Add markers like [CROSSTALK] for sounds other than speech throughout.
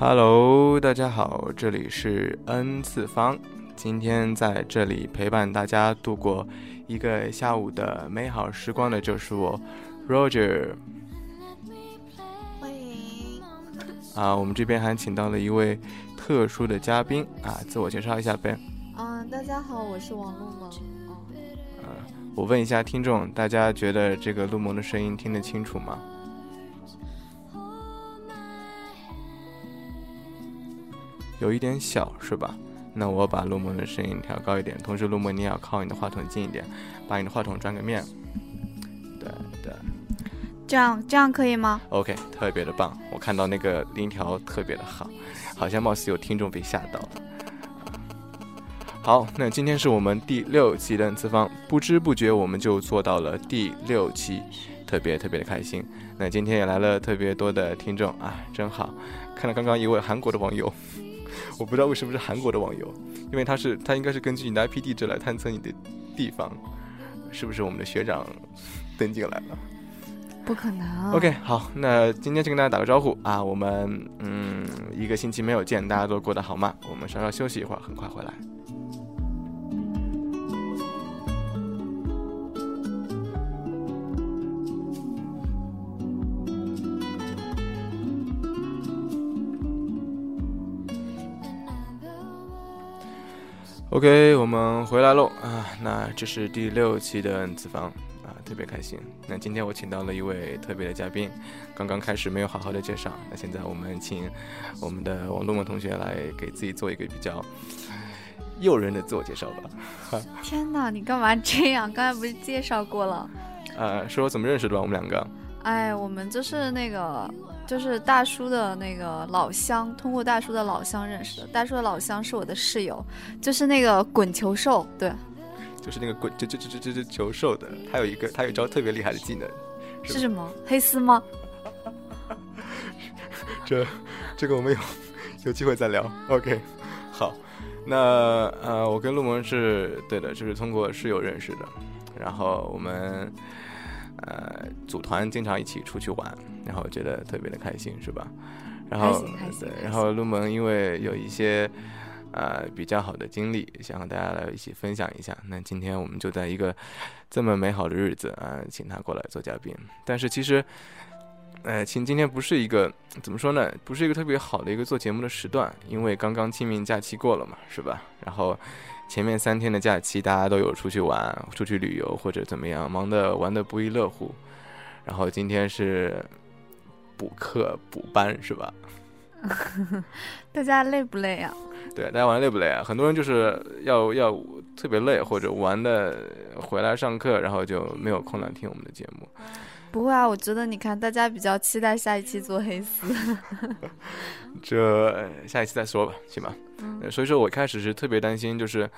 Hello，大家好，这里是 N 次方。今天在这里陪伴大家度过一个下午的美好时光的就是我，Roger。欢迎。啊，我们这边还请到了一位特殊的嘉宾啊，自我介绍一下呗。嗯，大家好，我是王露萌。嗯，我问一下听众，大家觉得这个陆萌的声音听得清楚吗？有一点小是吧？那我把陆梦的声音调高一点，同时陆梦你也要靠你的话筒近一点，把你的话筒转个面。对对，这样这样可以吗？OK，特别的棒，我看到那个音调特别的好，好像貌似有听众被吓到了。好，那今天是我们第六期的次方，不知不觉我们就做到了第六期，特别特别的开心。那今天也来了特别多的听众啊，真好，看到刚刚一位韩国的网友。我不知道为什么是韩国的网友，因为他是他应该是根据你的 IP 地址来探测你的地方，是不是我们的学长登进来了？不可能。OK，好，那今天就跟大家打个招呼啊，我们嗯一个星期没有见，大家都过得好吗？我们稍稍休息一会儿，很快回来。OK，我们回来喽啊！那这是第六期的 N 次方啊，特别开心。那今天我请到了一位特别的嘉宾，刚刚开始没有好好的介绍，那现在我们请我们的王东梦同学来给自己做一个比较诱人的自我介绍吧。天哪，你干嘛这样？刚才不是介绍过了？呃，[LAUGHS] 说怎么认识的吧？我们两个？哎，我们就是那个。就是大叔的那个老乡，通过大叔的老乡认识的。大叔的老乡是我的室友，就是那个滚球兽，对，就是那个滚，就就就就就就球兽的。他有一个，他有一招特别厉害的技能，是什么？黑丝吗？[LAUGHS] 这这个我们有 [LAUGHS] 有机会再聊。OK，好，那呃，我跟陆萌是对的，就是通过室友认识的，然后我们。呃，组团经常一起出去玩，然后觉得特别的开心，是吧？然后对，然后陆萌因为有一些呃比较好的经历，想和大家来一起分享一下。那今天我们就在一个这么美好的日子啊，请他过来做嘉宾。但是其实，呃，请今天不是一个怎么说呢？不是一个特别好的一个做节目的时段，因为刚刚清明假期过了嘛，是吧？然后。前面三天的假期，大家都有出去玩、出去旅游或者怎么样，忙得玩得不亦乐乎。然后今天是补课补班，是吧？[LAUGHS] 大家累不累啊？对，大家玩累不累啊？很多人就是要要特别累，或者玩的回来上课，然后就没有空来听我们的节目。不会啊，我觉得你看，大家比较期待下一期做黑丝。[LAUGHS] 这下一期再说吧，行吧。所以说我开始是特别担心，就是，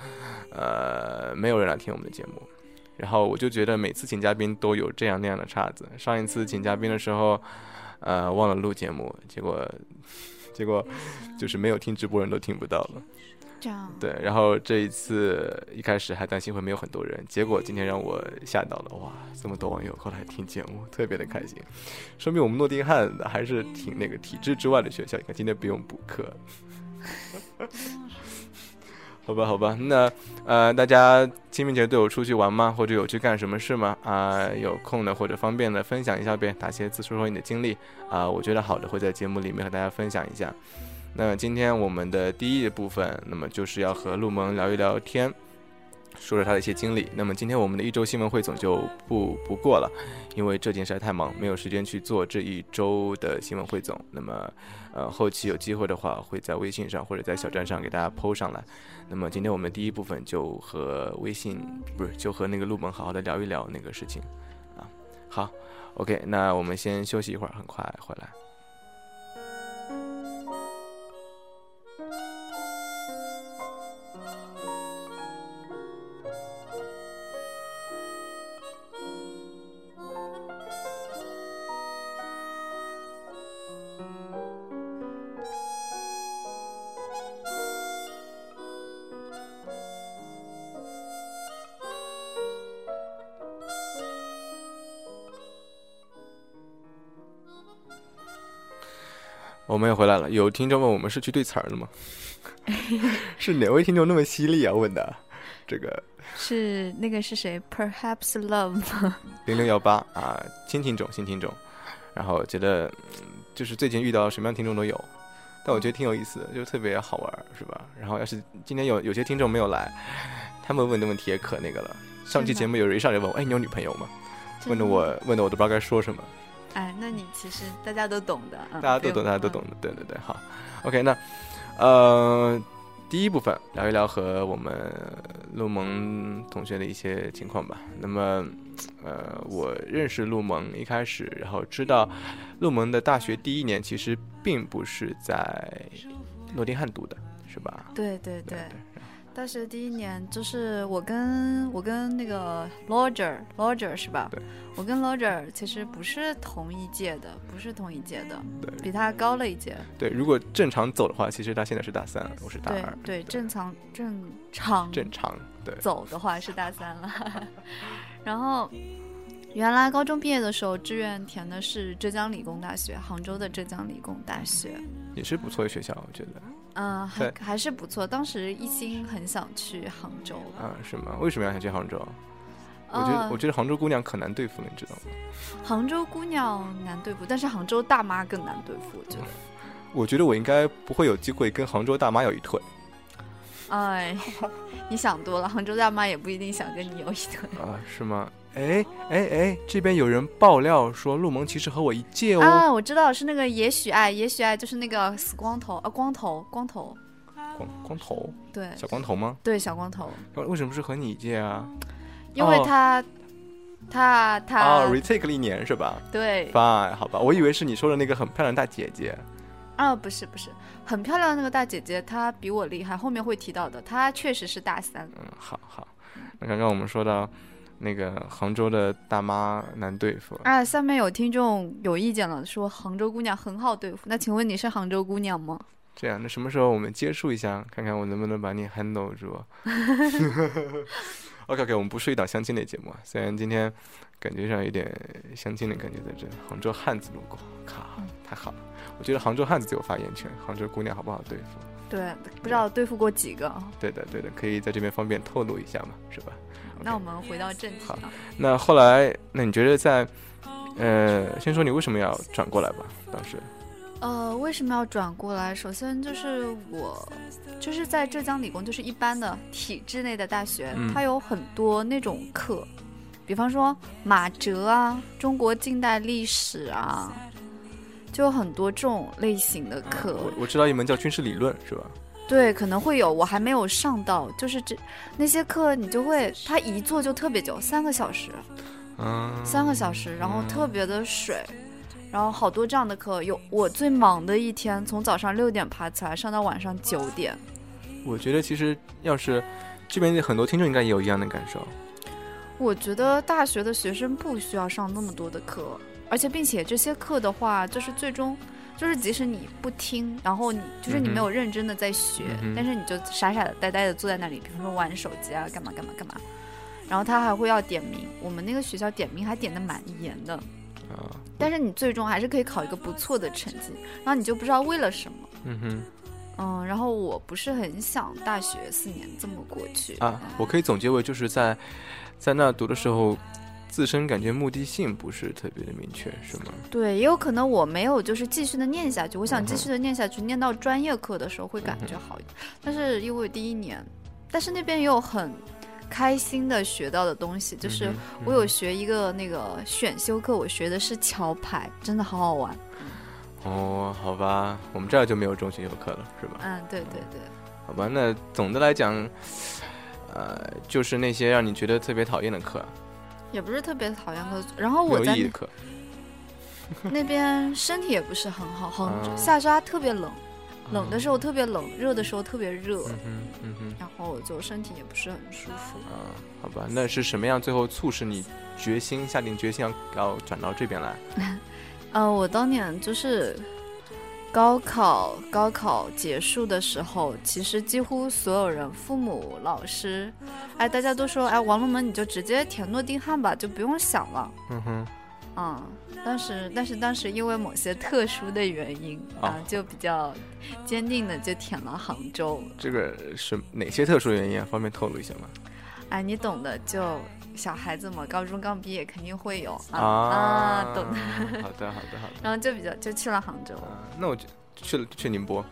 呃，没有人来听我们的节目。然后我就觉得每次请嘉宾都有这样那样的岔子。上一次请嘉宾的时候，呃，忘了录节目，结果，结果就是没有听直播人都听不到了。对，然后这一次一开始还担心会没有很多人，结果今天让我吓到了，哇，这么多网友过来听节目，特别的开心，说明我们诺丁汉还是挺那个体制之外的学校。你看今天不用补课，[LAUGHS] 好吧，好吧，那呃，大家清明节都有出去玩吗？或者有去干什么事吗？啊，有空的或者方便的分享一下呗，打些字说说你的经历啊，我觉得好的会在节目里面和大家分享一下。那今天我们的第一部分，那么就是要和陆萌聊一聊天。说说他的一些经历。那么今天我们的一周新闻汇总就不不过了，因为这件事太忙，没有时间去做这一周的新闻汇总。那么，呃，后期有机会的话，会在微信上或者在小站上给大家 PO 上来。那么今天我们第一部分就和微信不是就和那个陆萌好好的聊一聊那个事情啊。好，OK，那我们先休息一会儿，很快回来。我们也回来了。有听众问我们是去对词儿了吗？[LAUGHS] 是哪位听众那么犀利啊？问的这个是那个是谁？Perhaps Love 零零幺八啊，新听众，新听众。然后觉得就是最近遇到什么样听众都有，但我觉得挺有意思的，就特别好玩，是吧？然后要是今天有有些听众没有来，他们问的问题也可那个了。上期节目有人一上来问我，哎，你有女朋友吗？问的我问的我都不知道该说什么。哎，那你其实大家都懂的，大家都懂，大家都懂的，对对对，好，OK，那呃，第一部分聊一聊和我们陆萌同学的一些情况吧。那么，呃，我认识陆萌一开始，然后知道陆萌的大学第一年其实并不是在诺丁汉读的，是吧？对对对。大学第一年就是我跟我跟那个 Roger Roger 是吧？对，我跟 Roger 其实不是同一届的，不是同一届的，对，比他高了一届。对，如果正常走的话，其实他现在是大三，我是大二。对，正常正常正常对走的话是大三了。[LAUGHS] 然后原来高中毕业的时候，志愿填的是浙江理工大学，杭州的浙江理工大学，也是不错的学校，我觉得。嗯，还还是不错。当时一心很想去杭州。啊，是吗？为什么要想去杭州？我觉得，我觉得杭州姑娘可难对付了，你知道吗？杭州姑娘难对付，但是杭州大妈更难对付，我觉得。我觉得我应该不会有机会跟杭州大妈有一腿。哎，[LAUGHS] 你想多了，杭州大妈也不一定想跟你有一腿。啊，是吗？哎哎哎，这边有人爆料说陆萌其实和我一届哦。啊，我知道是那个也许爱，也许爱就是那个死光头啊，光头，光头，光光头，对，小光头吗？对，小光头。为什么是和你一届啊？因为他，他他啊，retake 了一年是吧？对，fine，好吧，我以为是你说的那个很漂亮大姐姐。啊，不是不是，很漂亮的那个大姐姐，她比我厉害，后面会提到的。她确实是大三。嗯，好好。那刚刚我们说到。那个杭州的大妈难对付啊！下面有听众有意见了，说杭州姑娘很好对付。那请问你是杭州姑娘吗？这样，那什么时候我们接触一下，看看我能不能把你 handle 住？[LAUGHS] [LAUGHS] OK OK，我们不是一档相亲类节目，虽然今天感觉上有点相亲的感觉在这。杭州汉子路过，靠，太好了！我觉得杭州汉子最有发言权。杭州姑娘好不好对付？对，不知道对付过几个。对的对的，可以在这边方便透露一下嘛，是吧？那我们回到正题。好，那后来，那你觉得在，呃，先说你为什么要转过来吧？当时，呃，为什么要转过来？首先就是我，就是在浙江理工，就是一般的体制内的大学，它有很多那种课，比方说马哲啊，中国近代历史啊，就有很多这种类型的课。我我知道一门叫军事理论，是吧？对，可能会有，我还没有上到，就是这那些课，你就会，他一坐就特别久，三个小时，嗯，三个小时，然后特别的水，然后好多这样的课，有我最忙的一天，从早上六点爬起来上到晚上九点。我觉得其实要是这边很多听众应该也有一样的感受。我觉得大学的学生不需要上那么多的课，而且并且这些课的话，就是最终。就是即使你不听，然后你就是你没有认真的在学，但是你就傻傻的呆呆的坐在那里，比如说玩手机啊，干嘛干嘛干嘛，然后他还会要点名，我们那个学校点名还点的蛮严的，啊，但是你最终还是可以考一个不错的成绩，然后你就不知道为了什么，嗯哼，嗯，然后我不是很想大学四年这么过去啊，我可以总结为就是在在那读的时候。自身感觉目的性不是特别的明确，是吗？对，也有可能我没有就是继续的念下去。我想继续的念下去，念到专业课的时候会感觉好一点。但是因为第一年，但是那边也有很开心的学到的东西，就是我有学一个那个选修课，我学的是桥牌，真的好好玩。哦，好吧，我们这儿就没有这种选修课了，是吧？嗯，对对对。好吧，那总的来讲，呃，就是那些让你觉得特别讨厌的课，也不是特别讨厌课，然后我在 [LAUGHS] 那边身体也不是很好，很下沙特别冷。冷的时候特别冷，热的时候特别热，嗯嗯哼，然后就身体也不是很舒服。啊，好吧，那是什么样最后促使你决心下定决心要要转到这边来？[LAUGHS] 呃，我当年就是高考，高考结束的时候，其实几乎所有人，父母、老师，哎，大家都说，哎，王龙门你就直接填诺丁汉吧，就不用想了。嗯哼，嗯。当时，但是当时因为某些特殊的原因啊，就比较坚定的就填了杭州。这个是哪些特殊原因啊？方便透露一下吗？哎，你懂的，就小孩子嘛，高中刚毕业肯定会有啊，懂的。好的，好的，好的。然后就比较就去了杭州。那我就去了去宁波，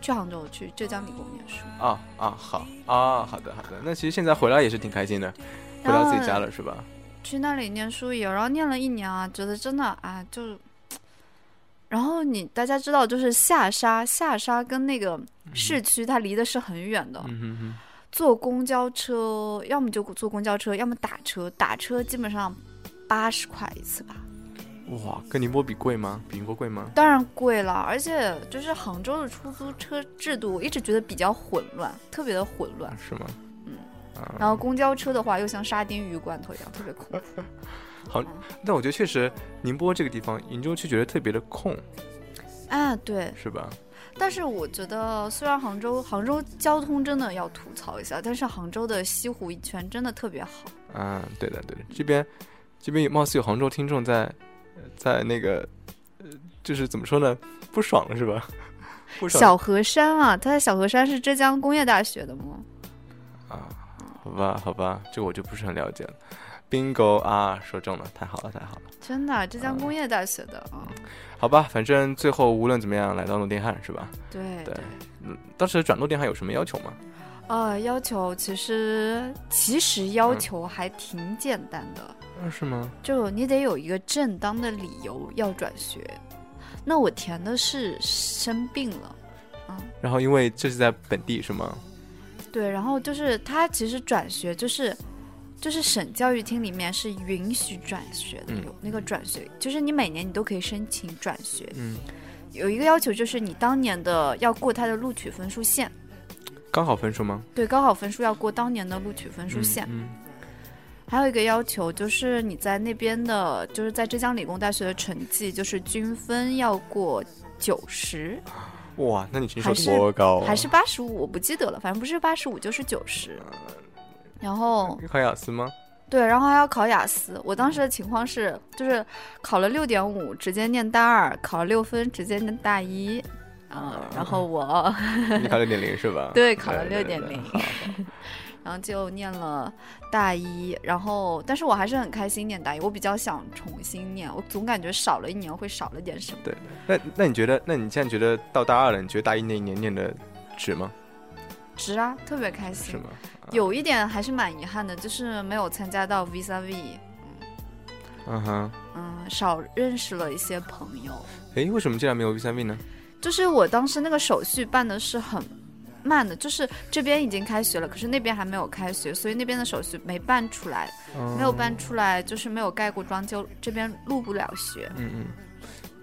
去杭州，去浙江理工念书。啊啊，好啊，好的好的。那其实现在回来也是挺开心的，回到自己家了是吧？去那里念书也，然后念了一年啊，觉得真的啊，就，然后你大家知道，就是下沙，下沙跟那个市区它离的是很远的，坐公交车，要么就坐公交车，要么打车，打车基本上八十块一次吧。哇，跟宁波比贵吗？比宁波贵吗？当然贵了，而且就是杭州的出租车制度，我一直觉得比较混乱，特别的混乱。是吗？嗯然后公交车的话，又像沙丁鱼罐头一样，特别恐怖。[LAUGHS] 好，但我觉得确实宁波这个地方，鄞州区觉得特别的空。啊，对，是吧？但是我觉得，虽然杭州杭州交通真的要吐槽一下，但是杭州的西湖一圈真的特别好。嗯，对的，对的。这边这边貌似有杭州听众在在那个，呃，就是怎么说呢？不爽了是吧？小河山啊，他在小河山是浙江工业大学的吗？啊。好吧，好吧，这个我就不是很了解了。Bingo 啊，说中了，太好了，太好了！真的，浙江工业大学的啊。好吧，反正最后无论怎么样，来到诺丁汉是吧？对对。嗯，当时转诺丁汉有什么要求吗？呃，要求其实其实要求还挺简单的。嗯，是吗？就你得有一个正当的理由要转学。那我填的是生病了，嗯。然后因为这是在本地是吗？对，然后就是他其实转学就是，就是省教育厅里面是允许转学的，有那个转学，就是你每年你都可以申请转学。嗯，有一个要求就是你当年的要过他的录取分数线。高考分数吗？对，高考分数要过当年的录取分数线。嗯。还有一个要求就是你在那边的，就是在浙江理工大学的成绩，就是均分要过九十。哇，那你成绩多高？还是八十五？我不记得了，反正不是八十五就是九十。然后 [LAUGHS] 考雅思吗？对，然后还要考雅思。我当时的情况是，就是考了六点五，直接念大二；考了六分，直接念大一。啊，然后我 [LAUGHS] 你考六点零是吧？[LAUGHS] 对，考了六点零。然后就念了大一，然后但是我还是很开心念大一，我比较想重新念，我总感觉少了一年会少了点什么。对，那那你觉得，那你现在觉得到大二了，你觉得大一那一年念的值吗？值啊，特别开心。是吗？有一点还是蛮遗憾的，就是没有参加到 Visa V。嗯哼。嗯，少认识了一些朋友。哎，为什么竟然没有 Visa V 呢？就是我当时那个手续办的是很。慢的，就是这边已经开学了，可是那边还没有开学，所以那边的手续没办出来，没有办出来，就是没有盖过章，就这边录不了学。嗯嗯，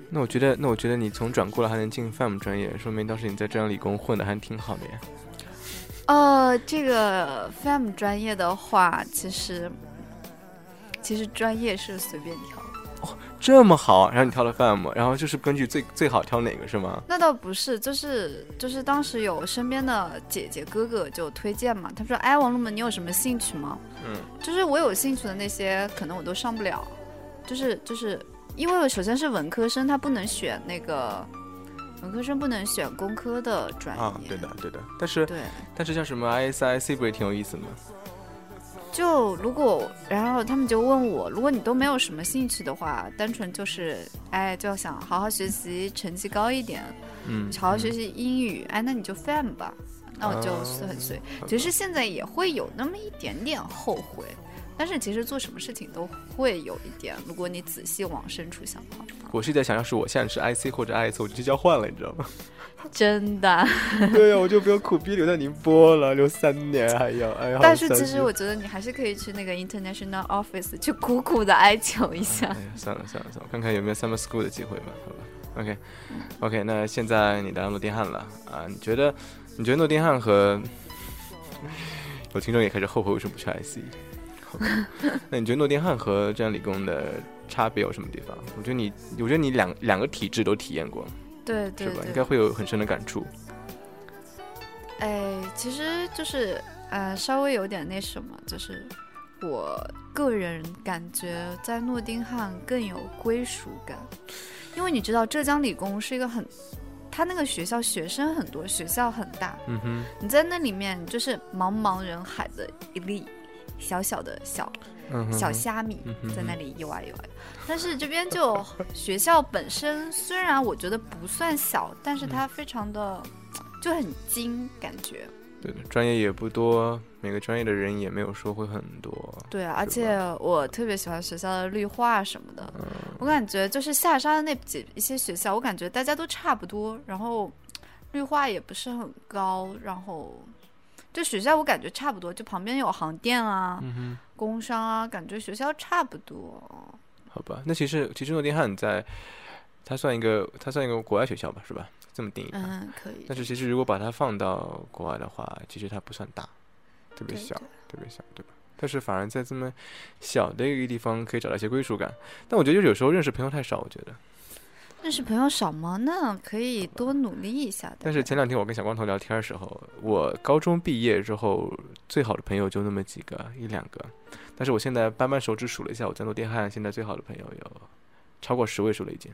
那我觉得，那我觉得你从转过来还能进 FAM 专业，说明当时你在浙江理工混的还挺好的呀。呃，这个 FAM 专业的话，其实其实专业是随便挑。哦，这么好，然后你挑了 FAM，然后就是根据最最好挑哪个是吗？那倒不是，就是就是当时有身边的姐姐哥哥就推荐嘛，他说：“哎，王龙门，你有什么兴趣吗？”嗯，就是我有兴趣的那些，可能我都上不了，就是就是因为首先是文科生，他不能选那个文科生不能选工科的专业。啊，对的对的，但是对，但是像什么 ISIC 不也挺有意思的吗？就如果，然后他们就问我，如果你都没有什么兴趣的话，单纯就是，哎，就想好好学习，成绩高一点，嗯，好好学习英语，哎，那你就 FAM 吧。那我就很随。其实现在也会有那么一点点后悔，但是其实做什么事情都会有一点。如果你仔细往深处想的话，我是在想，要是我现在是 IC 或者 IS，我就去交换了，你知道吗？[LAUGHS] 真的，对呀，我就不用苦逼留在宁波了，留三年还要哎呀。但是其实我觉得你还是可以去那个 international office 去苦苦的哀求一下。算了算了算了，看看有没有 summer school 的机会吧，好吧。OK，OK，那现在你来到诺丁汉了啊？你觉得你觉得诺丁汉和 [LAUGHS] 有听众也开始后悔为什么不去 IC？[LAUGHS] 那你觉得诺丁汉和浙江理工的差别有什么地方？我觉得你，我觉得你两两个体制都体验过。对对对，应该会有很深的感触。哎，其实就是呃，稍微有点那什么，就是我个人感觉在诺丁汉更有归属感，因为你知道浙江理工是一个很，他那个学校学生很多，学校很大，嗯哼，你在那里面就是茫茫人海的一粒小小的小。小虾米在那里游啊游啊，但是这边就学校本身虽然我觉得不算小，但是它非常的就很精，感觉。对的，专业也不多，每个专业的人也没有说会很多。对啊，而且我特别喜欢学校的绿化什么的，我感觉就是下沙的那几一些学校，我感觉大家都差不多，然后绿化也不是很高，然后。就学校我感觉差不多，就旁边有航电啊，工商啊，感觉学校差不多。好吧，那其实其实诺丁汉在，它算一个它算一个国外学校吧，是吧？这么定义。嗯，可以。但是其实如果把它放到国外的话，其实它不算大，特别小，特别小，对吧？但是反而在这么小的一个地方可以找到一些归属感。但我觉得就有时候认识朋友太少，我觉得。认识朋友少吗？那可以多努力一下。但是前两天我跟小光头聊天的时候，我高中毕业之后最好的朋友就那么几个一两个，但是我现在扳扳手指数了一下，我在诺丁汉现在最好的朋友有超过十位数了已经，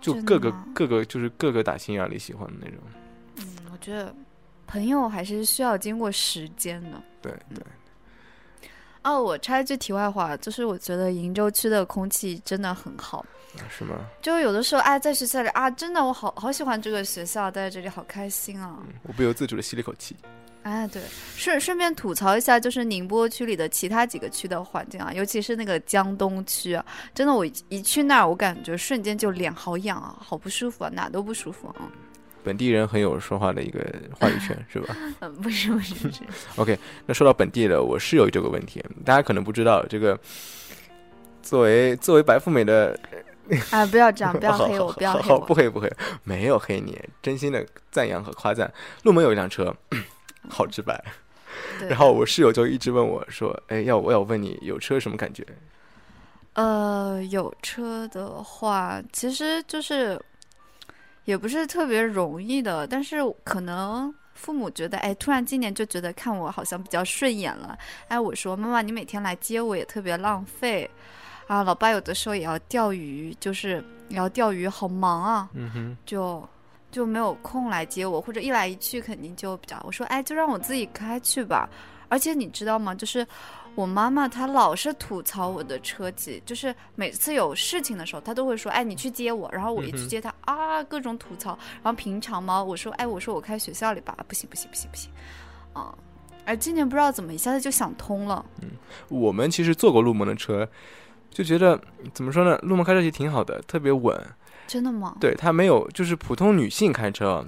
就各个各个就是各个打心眼里喜欢的那种。嗯，我觉得朋友还是需要经过时间的。对对。哦，我插一句题外话，就是我觉得鄞州区的空气真的很好。是吗？就有的时候，哎，在学校里啊，真的我好好喜欢这个学校，待在这里好开心啊！我不由自主的吸了一口气。哎，对，顺顺便吐槽一下，就是宁波区里的其他几个区的环境啊，尤其是那个江东区，啊真的，我一去那儿，我感觉瞬间就脸好痒啊，好不舒服啊，哪都不舒服啊。本地人很有说话的一个话语权，[LAUGHS] 是吧？嗯，不是，不是，不是。[LAUGHS] OK，那说到本地的，我室友这个问题，大家可能不知道，这个作为作为白富美的。啊！不要这样，[LAUGHS] 不要黑我，不要黑我，不黑不黑，没有黑你，真心的赞扬和夸赞。陆门有一辆车，[CLEARS THROAT] 好直白。然后我室友就一直问我说：“哎，要我要问你有车什么感觉？”呃，有车的话，其实就是也不是特别容易的，但是可能父母觉得，哎，突然今年就觉得看我好像比较顺眼了。哎，我说妈妈，你每天来接我也特别浪费。啊，老爸有的时候也要钓鱼，就是也要钓鱼，好忙啊，嗯哼，就就没有空来接我，或者一来一去肯定就比较，我说哎，就让我自己开去吧。而且你知道吗？就是我妈妈她老是吐槽我的车技，就是每次有事情的时候，她都会说，哎，你去接我，然后我一去接她啊，各种吐槽。然后平常嘛，我说，哎，我说我开学校里吧，不行不行不行不行，啊，而今年不知道怎么一下子就想通了。嗯，我们其实坐过陆梦的车。就觉得怎么说呢？陆梦开车其实挺好的，特别稳。真的吗？对，她没有，就是普通女性开车，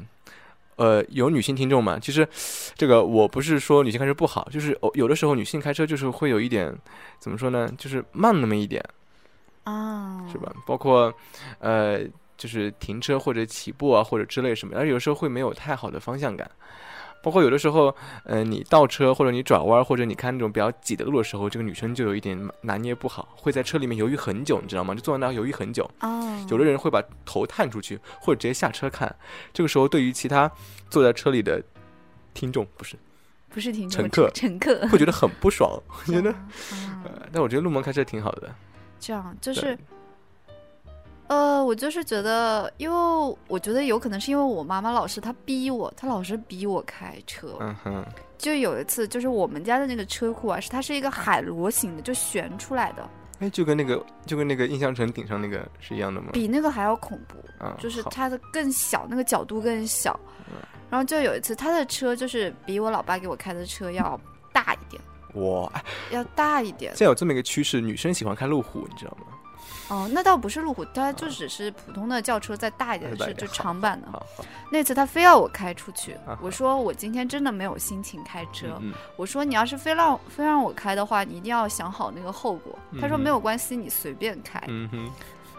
呃，有女性听众嘛？其实，这个我不是说女性开车不好，就是有的时候女性开车就是会有一点，怎么说呢？就是慢那么一点啊，是吧？包括呃，就是停车或者起步啊，或者之类什么，而有时候会没有太好的方向感。包括有的时候，嗯，你倒车或者你转弯或者你看那种比较挤的路的时候，这个女生就有一点拿捏不好，会在车里面犹豫很久，你知道吗？就坐在那犹豫很久。哦。有的人会把头探出去，或者直接下车看。这个时候，对于其他坐在车里的听众，不是，不是听众，乘客，乘客会觉得很不爽。我觉得，[LAUGHS] 但我觉得入门开车挺好的。这样就是。呃，我就是觉得，因为我觉得有可能是因为我妈妈老是她逼我，她老是逼我开车。嗯哼。就有一次，就是我们家的那个车库啊，是它是一个海螺形的，就悬出来的。哎，就跟那个就跟那个印象城顶上那个是一样的吗？比那个还要恐怖，啊，就是它的更小，那个角度更小。然后就有一次，他的车就是比我老爸给我开的车要大一点，哇，哎要大一点现。在有这么一个趋势，女生喜欢开路虎，你知道吗？哦，那倒不是路虎，它就只是普通的轿车，再大一点是就长版的。那次他非要我开出去啊，我说我今天真的没有心情开车。嗯我说你要是非让非让我开的话，你一定要想好那个后果。他说没有关系，你随便开。嗯哼，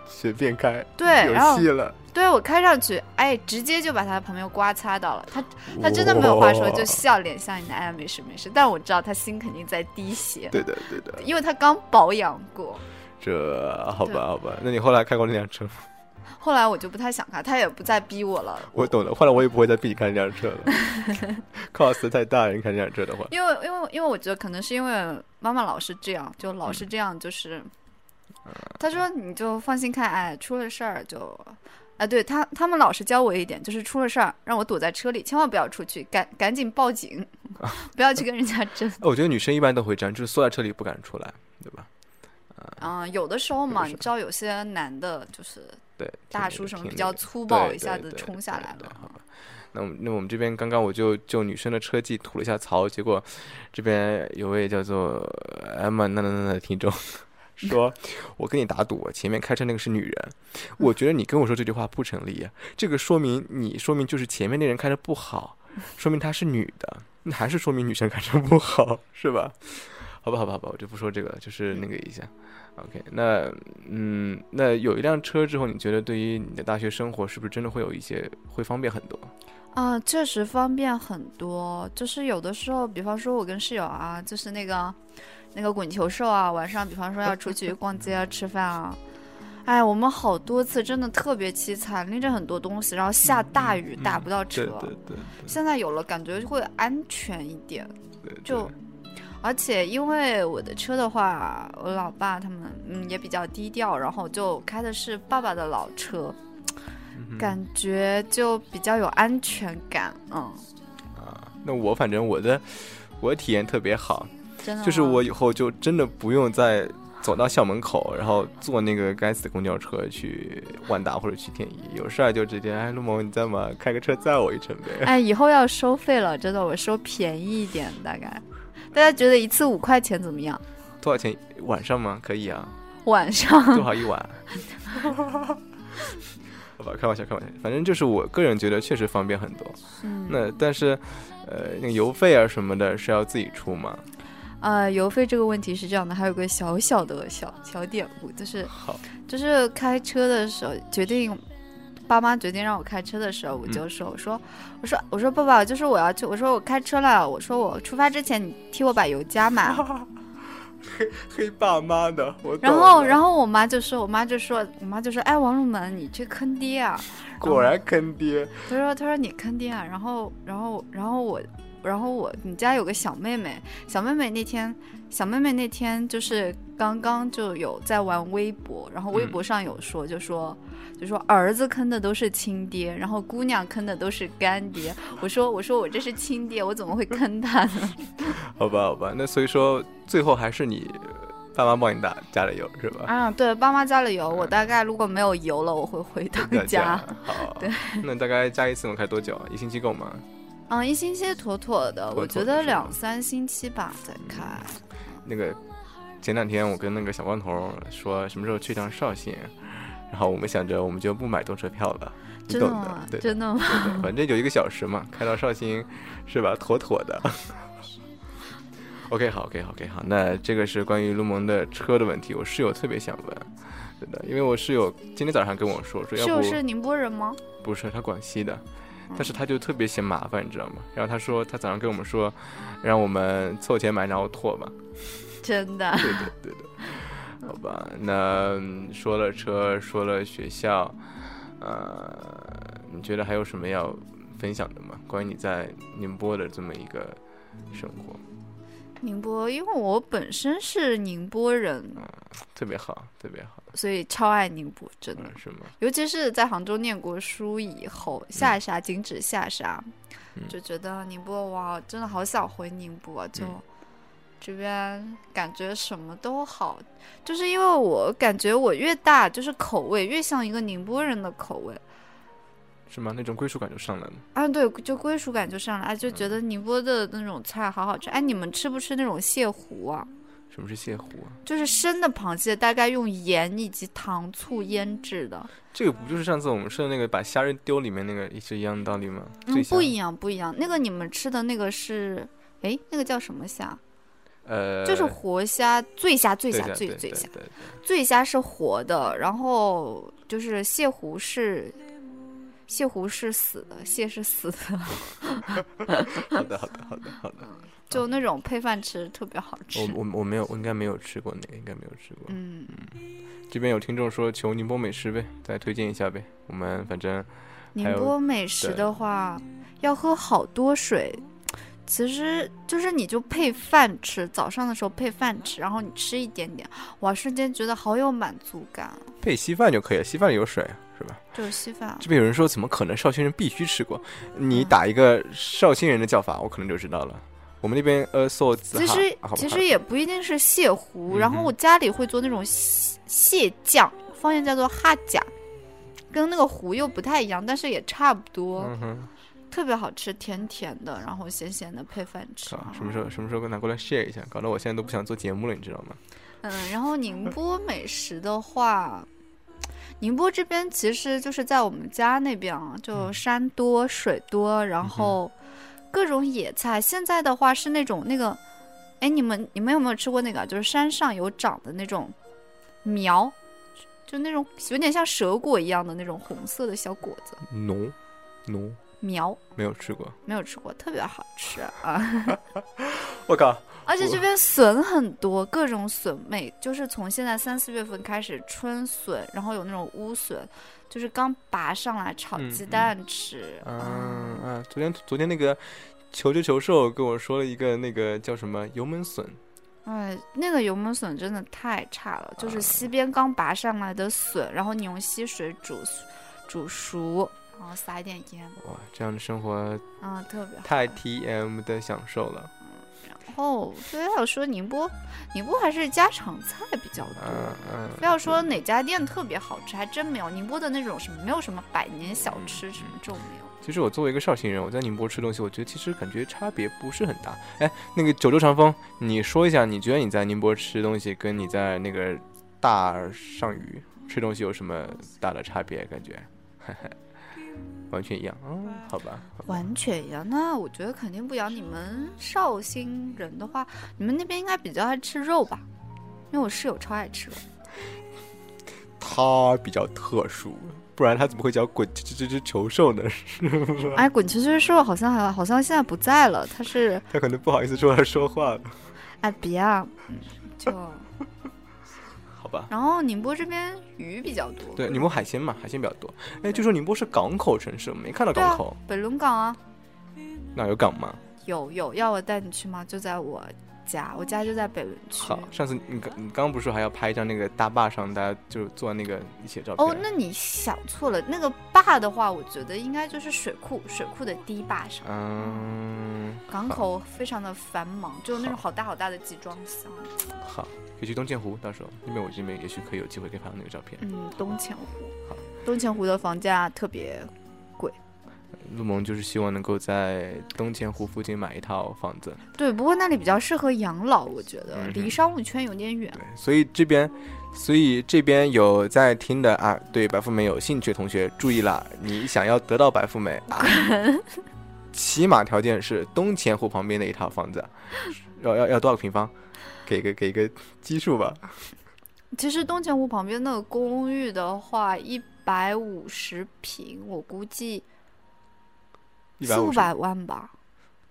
随便开，对，然后有戏了。对我开上去，哎，直接就把他旁边刮擦到了。他他真的没有话说，就笑脸相迎的，哎，没事没事。但我知道他心肯定在滴血，对的对的，因为他刚保养过。这好吧好吧，那你后来开过那辆车吗？后来我就不太想开，他也不再逼我了。我懂了，后来我也不会再逼你开那辆车了，[LAUGHS] cost 太大，你开那辆车的话，因为因为因为我觉得可能是因为妈妈老是这样，就老嗯是这样，就是，他说你就放心开，哎，出了事儿就，哎，对他他们老是教我一点，就是出了事儿让我躲在车里，千万不要出去，赶赶紧报警，[LAUGHS] 不要去跟人家争。我觉得女生一般都会这样，就是缩在车里不敢出来，对吧？嗯，有的时候嘛，你知道有些男的就是对，大叔什么比较粗暴，一下子冲下来了。那我们那我们这边刚刚我就就女生的车技吐了一下槽，结果这边有位叫做 Emma 那那那的听众 [LAUGHS] 说，我跟你打赌，前面开车那个是女人。我觉得你跟我说这句话不成立，这个说明你说明就是前面那人开车不好，[LAUGHS] 说明她是女的，那还是说明女生开车不好，是吧？好吧，好吧，好吧，我就不说这个了，就是那个一下。OK，那嗯，那有一辆车之后，你觉得对于你的大学生活是不是真的会有一些会方便很多？啊、确实方便很多。就是有的时候，比方说我跟室友啊，就是那个那个滚球兽啊，晚上比方说要出去逛街啊、吃饭啊，哎，我们好多次真的特别凄惨，拎着很多东西，然后下大雨打不到车。对对对现在有了，感觉会安全一点。对，对就而且因为我的车的话，我老爸他们嗯也比较低调，然后就开的是爸爸的老车，嗯感觉就比较有安全感。嗯，啊，那我反正我的我的体验特别好，真的就是我以后就真的不用再走到校门口，然后坐那个该死的公交车去万达或者去天一，有事儿就直接哎，陆某你在吗？开个车载我一程呗。哎，以后要收费了，真的，我收便宜一点，大概。大家觉得一次五块钱怎么样？多少钱？晚上吗？可以啊，晚上多少一晚？[LAUGHS] 好吧，开玩笑，开玩笑。反正就是我个人觉得确实方便很多。嗯，那但是，呃，那个邮费啊什么的是要自己出吗？呃，邮费这个问题是这样的，还有个小小的小小典故，就是好，就是开车的时候决定，爸妈决定让我开车的时候，我就说，我说，我说，我说爸爸，就是我要去，我说我开车了，我说我出发之前你替我把油加满。[LAUGHS] 黑黑爸妈的，我然后，然后我妈就说，我妈就说，我妈就说，哎，王入门，你这坑爹啊！果然坑爹。她说，她说你坑爹啊！然后，然后，然后我，然后我，你家有个小妹妹，小妹妹那天，小妹妹那天就是刚刚就有在玩微博，然后微博上有说，就说，就说儿子坑的都是亲爹，然后姑娘坑的都是干爹。我说，我说我这是亲爹，我怎么会坑他呢？[LAUGHS] 好吧，好吧，那所以说最后还是你爸妈帮你打加了油是吧？啊，对，爸妈加了油，我大概如果没有油了，我会回到大家。好，对，那大概加一次能开多久啊？一星期够吗？嗯，一星期妥妥的，妥妥我觉得两三星期吧再开。那个前两天我跟那个小光头说什么时候去趟绍兴，然后我们想着我们就不买动车票了，你懂的？对。真的吗？反正有一个小时嘛，开到绍兴，是吧？妥妥的。OK，好，OK，好，OK，好。那这个是关于陆蒙的车的问题，我室友特别想问，对的，因为我室友今天早上跟我说，说要不是宁波人吗？不是他广西的，但是他就特别嫌麻烦，你知道吗？然后他说他早上跟我们说，让我们凑钱买然后拓吧。真的。对的，对的。好吧，那嗯说了车，说了学校，呃，你觉得还有什么要分享的吗？关于你在宁波的这么一个生活，宁波，因为我本身是宁波人，特别好，特别好，所以超爱宁波，真的。嗯，是吗？尤其是在杭州念过书以后，下沙禁止下沙，嗯就觉得宁波哇，真的好想回宁波啊，就、嗯这边感觉什么都好，就是因为我感觉我越大，就是口味越像一个宁波人的口味。是吗？那种归属感就上来了。啊，对，就归属感就上来，就觉得宁波的那种菜好好吃。哎，你们吃不吃那种蟹糊啊？什么是蟹糊啊？就是生的螃蟹，大概用盐以及糖醋腌制的。这个不就是上次我们吃的那个把虾仁丢里面那个是一样的道理吗？嗯，不一样，不一样。那个你们吃的那个是，哎，那个叫什么虾？呃，就是活虾，醉虾，醉虾，醉醉虾，醉虾是活的，然后就是蟹糊是。蟹糊是死的，蟹是死 [LAUGHS] 的。好的，好的，好的，好的。就那种配饭吃特别好吃。我我我没有，我应该没有吃过那个，应该没有吃过。嗯嗯。这边有听众说求宁波美食呗，再推荐一下呗。我们反正宁波美食的话，要喝好多水。其实就是你就配饭吃，早上的时候配饭吃，然后你吃一点点，哇，瞬间觉得好有满足感。配稀饭就可以了，稀饭里有水。是吧？就是稀饭。这边有人说，怎么可能？绍兴人必须吃过。你打一个绍兴人的叫法，我可能就知道了。我们那边呃，做其实其实也不一定是蟹糊，然后我家里会做那种蟹酱，方言叫做哈甲，跟那个糊又不太一样，但是也差不多，特别好吃，甜甜的，然后咸咸的配饭吃。什么时候什么时候拿过来 share 一下？搞得我现在都不想做节目了，你知道吗？嗯，然后宁波美食的话。宁波这边其实就是在我们家那边啊，就山多水多，然后各种野菜。现在的话是那种那个，哎，你们你们有没有吃过那个？就是山上有长的那种苗，就那种有点像蛇果一样的那种红色的小果子。农农苗没有吃过，没有吃过，特别好吃啊！[LAUGHS] 我靠。而且这边笋很多，各种笋，每就是从现在三四月份开始，春笋，然后有那种乌笋，就是刚拔上来炒鸡蛋吃。嗯嗯，昨天昨天那个求求求兽跟我说了一个那个叫什么油焖笋。哎，那个油焖笋真的太差了，就是西边刚拔上来的笋，然后你用溪水煮煮熟，然后撒一点盐。哇，这样的生活啊，特别太 T M 的享受了。哦，非要说宁波，宁波还是家常菜比较多。嗯嗯。非要说哪家店特别好吃，还真没有。宁波的那种什么，没有什么百年小吃什么这种没有。其实我作为一个绍兴人，我在宁波吃东西，我觉得其实感觉差别不是很大。哎，那个九州长风，你说一下，你觉得你在宁波吃东西，跟你在那个大上虞吃东西有什么大的差别？感觉？[LAUGHS] 完全一样，嗯，好吧，完全一样。那我觉得肯定不一样。你们绍兴人的话，你们那边应该比较爱吃肉吧？因为我室友超爱吃肉。他比较特殊，不然他怎么会叫滚这这这求兽呢？[LAUGHS] 哎，滚球球兽好像还好像现在不在了，他是他可能不好意思出来说话了。哎，别啊，就。然后宁波这边鱼比较多，对，宁波海鲜嘛，海鲜比较多。哎，据说宁波是港口城市，没看到港口。北仑港啊，那有港吗？有有，要我带你去吗？就在我家，我家就在北仑区。好，上次你刚你刚刚不是说还要拍一张那个大坝上，大家就坐那个一起照片？哦，那你想错了，那个坝的话，我觉得应该就是水库，水库的堤坝上。嗯。港口非常的繁忙，就那种好大好大的集装箱。好。可以去东钱湖，到时候那边我这边也许可以有机会可以拍到那个照片。嗯，东钱湖好，东钱湖的房价特别贵。陆萌就是希望能够在东钱湖附近买一套房子。对，不过那里比较适合养老，我觉得离商务圈有点远。对，所以这边，所以这边有在听的啊，对白富美有兴趣的同学注意了，你想要得到白富美啊，[LAUGHS] 起码条件是东钱湖旁边的一套房子，[LAUGHS] 要要要多少个平方？给个给个基数吧。[LAUGHS] 其实东钱湖旁边那个公寓的话，一百五十平，我估计四五百万吧。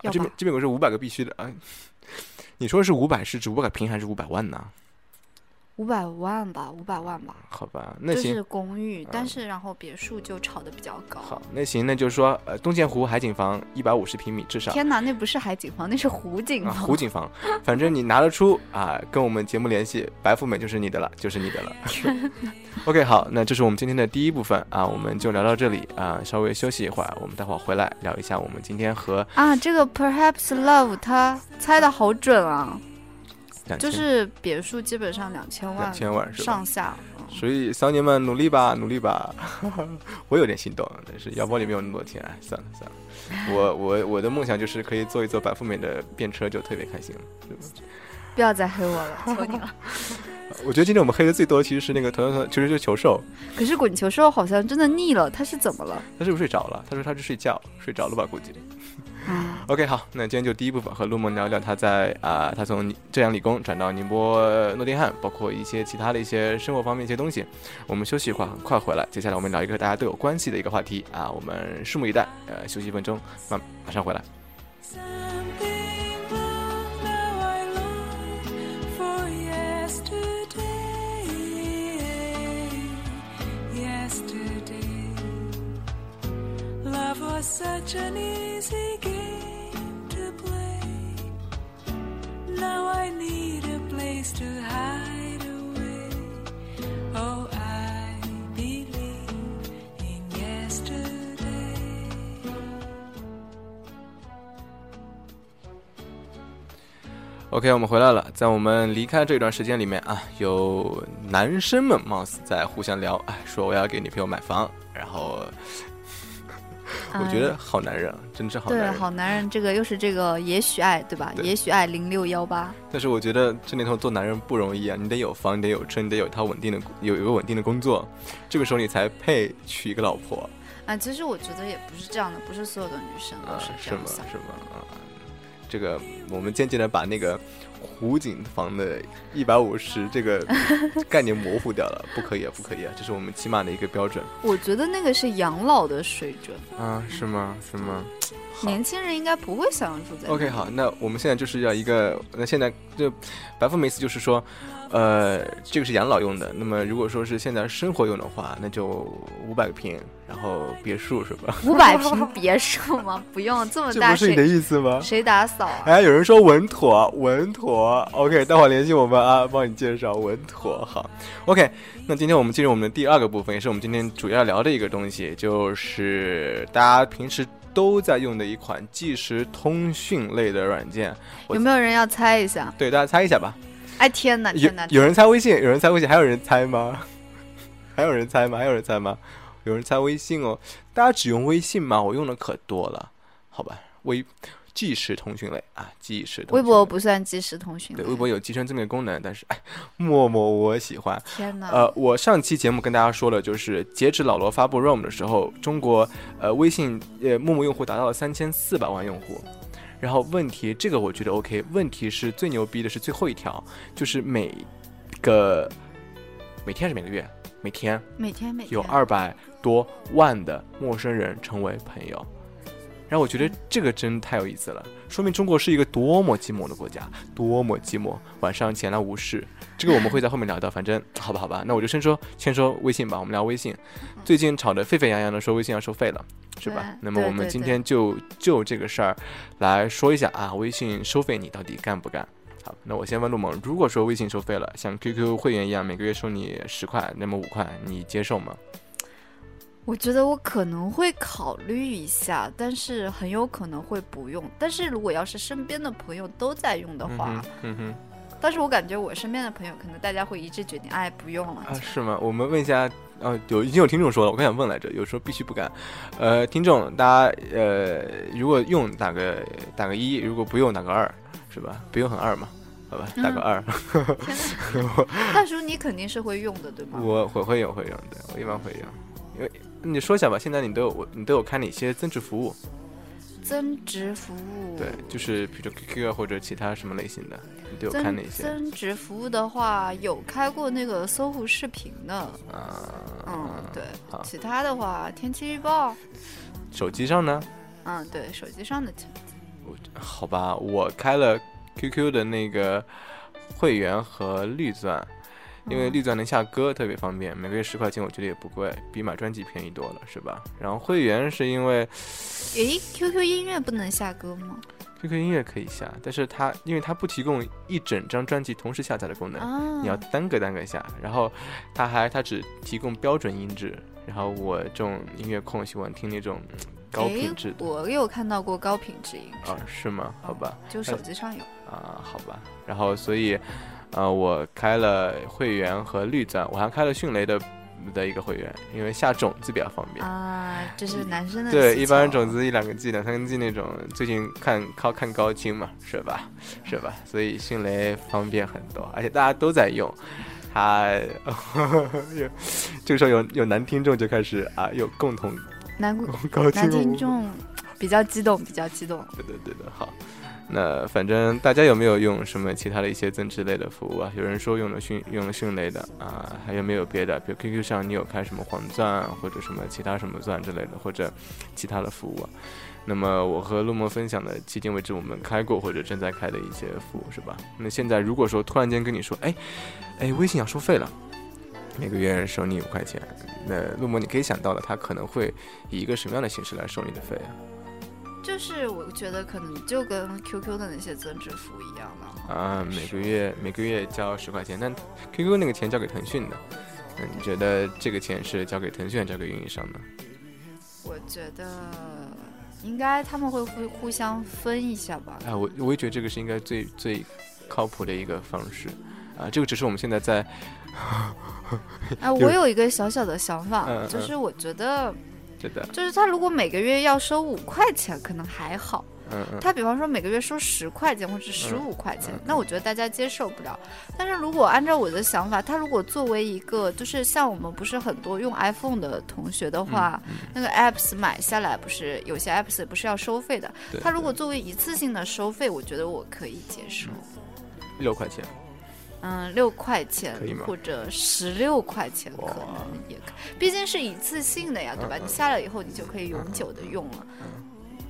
这边这边我是五百个必须的啊。你说是五百是指五百平还是五百万呢？五百万吧，五百万吧。好吧，那行。这是公寓，但是然后别墅就炒的比较高。好，那行，那就是说，呃，东建湖海景房一百五十平米至少。天哪，那不是海景房，那是湖景房。湖景房，[LAUGHS] 反正你拿得出啊，跟我们节目联系，白富美就是你的了，就是你的了。[LAUGHS] OK，好，那这是我们今天的第一部分啊，我们就聊到这里啊，稍微休息一会儿，我们待会儿回来聊一下我们今天和啊，这个 Perhaps Love，他猜的好准啊。就是别墅基本上两千万，两千万上下。所以少年们努力吧，努力吧！[LAUGHS] 我有点心动，但是腰包里没有那么多钱，算了算了。我我我的梦想就是可以坐一坐白富美的便车，就特别开心了。不要再黑我了，求你了。[LAUGHS] 我觉得今天我们黑的最多其实是那个团团团，其实就是球兽。可是滚球兽好像真的腻了，他是怎么了？他是不是睡着了？他说他去睡觉，睡着了吧？估计。OK，好，那今天就第一部分和陆梦聊聊他在啊，他从浙江理工转到宁波诺丁汉，包括一些其他的一些生活方面一些东西。我们休息一会儿，很快回来。接下来我们聊一个大家都有关系的一个话题啊，我们拭目以待。呃，休息一分钟，马马上回来。Love was such an easy game to play. Now I need a place to hide away. Oh, I believe in yesterday. OK，我们回来了。在我们离开这段时间里面啊，有男生们貌似在互相聊，哎，说我要给女朋友买房，然后我觉得好男人啊，真是好男人。对，好男人，这个又是这个，也许爱，对吧？也许爱零六幺八。但是我觉得这年头做男人不容易啊，你得有房，你得有车，你得有一套稳定的，有一个稳定的工作，这个时候你才配娶一个老婆。啊，其实我觉得也不是这样的，不是所有的女生都是这样想。是吗？是吗？啊，这个我们渐渐的把那个。湖景房的一百五十这个概念模糊掉了，[LAUGHS] 不可以啊，不可以啊，这是我们起码的一个标准。我觉得那个是养老的水准啊，是吗？是吗？年轻人应该不会想要住在。OK，好，那我们现在就是要一个，那现在就白富美思就是说。呃，这个是养老用的。那么，如果说是现在生活用的话，那就五百个平，然后别墅是吧？[LAUGHS] 五百平别墅吗？不用这么大。[LAUGHS] 这不是你的意思吗？谁打扫？哎，有人说稳妥，稳妥。OK，待会儿联系我们啊，帮你介绍稳妥。好，OK。那今天我们进入我们的第二个部分，也是我们今天主要聊的一个东西，就是大家平时都在用的一款即时通讯类的软件。有没有人要猜一下？对，大家猜一下吧。哎天哪！有有人猜微信，有人猜微信，还有人猜吗？[LAUGHS] 还有人猜吗？还有人猜吗？有人猜微信哦！大家只用微信吗？我用的可多了，好吧？微即时通讯类啊，即时。微博不算即时通讯。对，微博有集成这么个功能，但是哎，陌陌我喜欢。天哪！呃，我上期节目跟大家说了，就是截止老罗发布 ROM 的时候，中国呃微信呃陌陌用户达到了三千四百万用户。然后问题，这个我觉得 OK。问题是最牛逼的是最后一条，就是每个每天是每个月，每天每天每有二百多万的陌生人成为朋友。然后我觉得这个真太有意思了，说明中国是一个多么寂寞的国家，多么寂寞。晚上闲来无事，这个我们会在后面聊到。反正好吧，好吧，那我就先说先说微信吧。我们聊微信，最近吵得沸沸扬扬的说微信要收费了。是吧？那么我们今天就就这个事儿来说一下啊，微信收费你到底干不干？好，那我先问陆萌，如果说微信收费了，像 QQ 会员一样，每个月收你十块，那么五块，你接受吗？我觉得我可能会考虑一下，但是很有可能会不用。但是如果要是身边的朋友都在用的话，嗯哼。但是我感觉我身边的朋友可能大家会一致决定，哎，不用了。啊，是吗？我们问一下，呃，有已经有听众说了，我刚想问来着，有时候必须不敢。呃，听众，大家呃，如果用打个打个一，如果不用打个二，是吧？不用很二嘛，好吧，打个二。[LAUGHS] [LAUGHS] 大叔，你肯定是会用的，对吗？我会会用会用的，我一般会用。因为你说一下吧，现在你都有，你都有开哪些增值服务？增值服务？对，就是比如说 QQ 或者其他什么类型的。你都有看哪些增值服务的话，有开过那个搜狐视频的啊，嗯，对，其他的话，天气预报，手机上呢？嗯，对，手机上的。好吧，我开了 QQ 的那个会员和绿钻，因为绿钻能下歌，特别方便，每个月十块钱，我觉得也不贵，比买专辑便宜多了，是吧？然后会员是因为，诶，QQ 音乐不能下歌吗？QQ 音乐可以下，但是它因为它不提供一整张专辑同时下载的功能，你要单个单个下。然后它还它只提供标准音质，然后我这种音乐控喜欢听那种高品质的。我有看到过高品质音质啊？是吗？好吧，就手机上有啊，好吧。然后所以，呃，我开了会员和绿钻，我还开了迅雷的的一个会员，因为下种子比较方便啊。这是男生的对，一般种子一两个 G、两三个 G 那种，最近看靠看高清嘛，是吧？是吧？所以迅雷方便很多，而且大家都在用。他 [LAUGHS] 有这个时候有有男听众就开始啊，有共同男 [LAUGHS] 高男听众比较激动，比较激动。对的，对的，好。那反正大家有没有用什么其他的一些增值类的服务啊？有人说用了迅用了迅雷的啊，还有没有别的？比如 QQ 上你有开什么黄钻或者什么其他什么钻之类的，或者其他的服务？啊？那么我和陆梦分享的，迄今为止我们开过或者正在开的一些服务是吧？那现在如果说突然间跟你说，哎，哎，微信要收费了，每个月收你五块钱，那陆梦你可以想到了，他可能会以一个什么样的形式来收你的费啊？就是我觉得可能就跟 QQ 的那些增值服务一样的啊，每个月每个月交十块钱，但 QQ 那个钱交给腾讯的，那你觉得这个钱是交给腾讯还是交给运营商呢？我觉得应该他们会互互相分一下吧。啊，我我也觉得这个是应该最最靠谱的一个方式啊，这个只是我们现在在。[LAUGHS] 啊，我有一个小小的想法，就是我觉得。就是他如果每个月要收五块钱，可能还好。嗯嗯。他比方说每个月收十块钱或者十五块钱，那我觉得大家接受不了。但是如果按照我的想法，他如果作为一个，就是像我们不是很多用 iPhone 的同学的话，那个 apps 买下来不是有些 apps 不是要收费的？他如果作为一次性的收费，我觉得我可以接受。六块钱。嗯，六块钱或者十六块钱可能也可，毕竟是一次性的呀，对吧？你下了以后，你就可以永久的用了。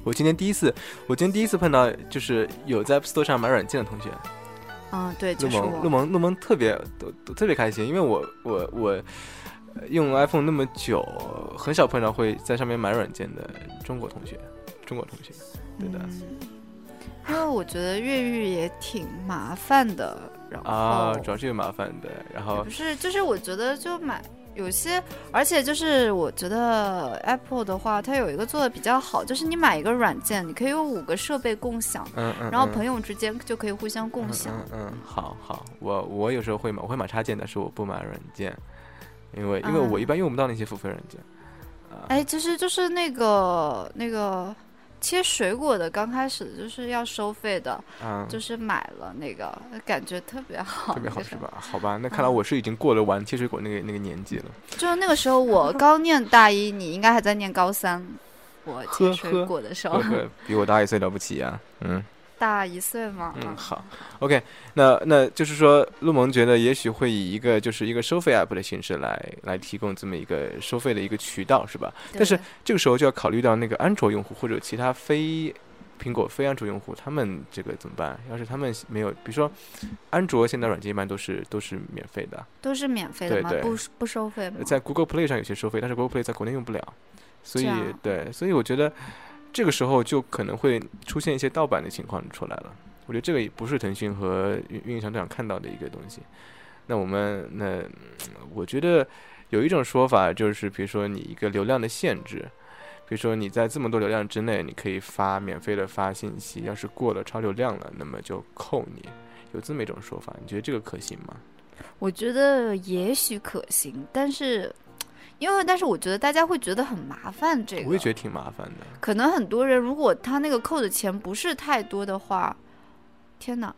我今天第一次，我今天第一次碰到就是有在 App Store 上买软件的同学。嗯，对，就是我。陆萌，陆萌特别都都特别开心，因为我我我用 iPhone 那么久，很少碰到会在上面买软件的中国同学，中国同学，对的。因为我觉得越狱也挺麻烦的。啊，主要是有麻烦的，然后不是，就是我觉得就买有些，而且就是我觉得 Apple 的话，它有一个做的比较好，就是你买一个软件，你可以有五个设备共享，嗯嗯，然后朋友之间就可以互相共享，嗯，好好，我我有时候会买，我会买插件，但是我不买软件，因为因为我一般用不到那些付费软件，哎，其实就是那个那个。切水果的刚开始就是要收费的，嗯，就是买了那个，感觉特别好，特别好是吧？好吧，那看来我是已经过了玩切水果那个那个年纪了。就是那个时候我刚念大一，你应该还在念高三。我切水果的时候，[LAUGHS] 比我大一岁了不起呀，嗯。大一岁嘛？嗯，好，OK，那那就是说，陆萌觉得也许会以一个就是一个收费 app 的形式来来提供这么一个收费的一个渠道，是吧？但是这个时候就要考虑到那个安卓用户或者其他非苹果非安卓用户，他们这个怎么办？要是他们没有，比如说安卓现在软件一般都是都是免费的，都是免费的吗？不不收费吗？在 Google Play 上有些收费，但是 Google Play 在国内用不了，所以对，所以我觉得。这个时候就可能会出现一些盗版的情况出来了。我觉得这个也不是腾讯和运运营商都想看到的一个东西。那我们那我觉得有一种说法就是，比如说你一个流量的限制，比如说你在这么多流量之内，你可以发免费的发信息，要是过了超流量了，那么就扣你。有这么一种说法，你觉得这个可行吗？我觉得也许可行，但是。因为，但是我觉得大家会觉得很麻烦，这个我也觉得挺麻烦的。可能很多人，如果他那个扣的钱不是太多的话，天哪！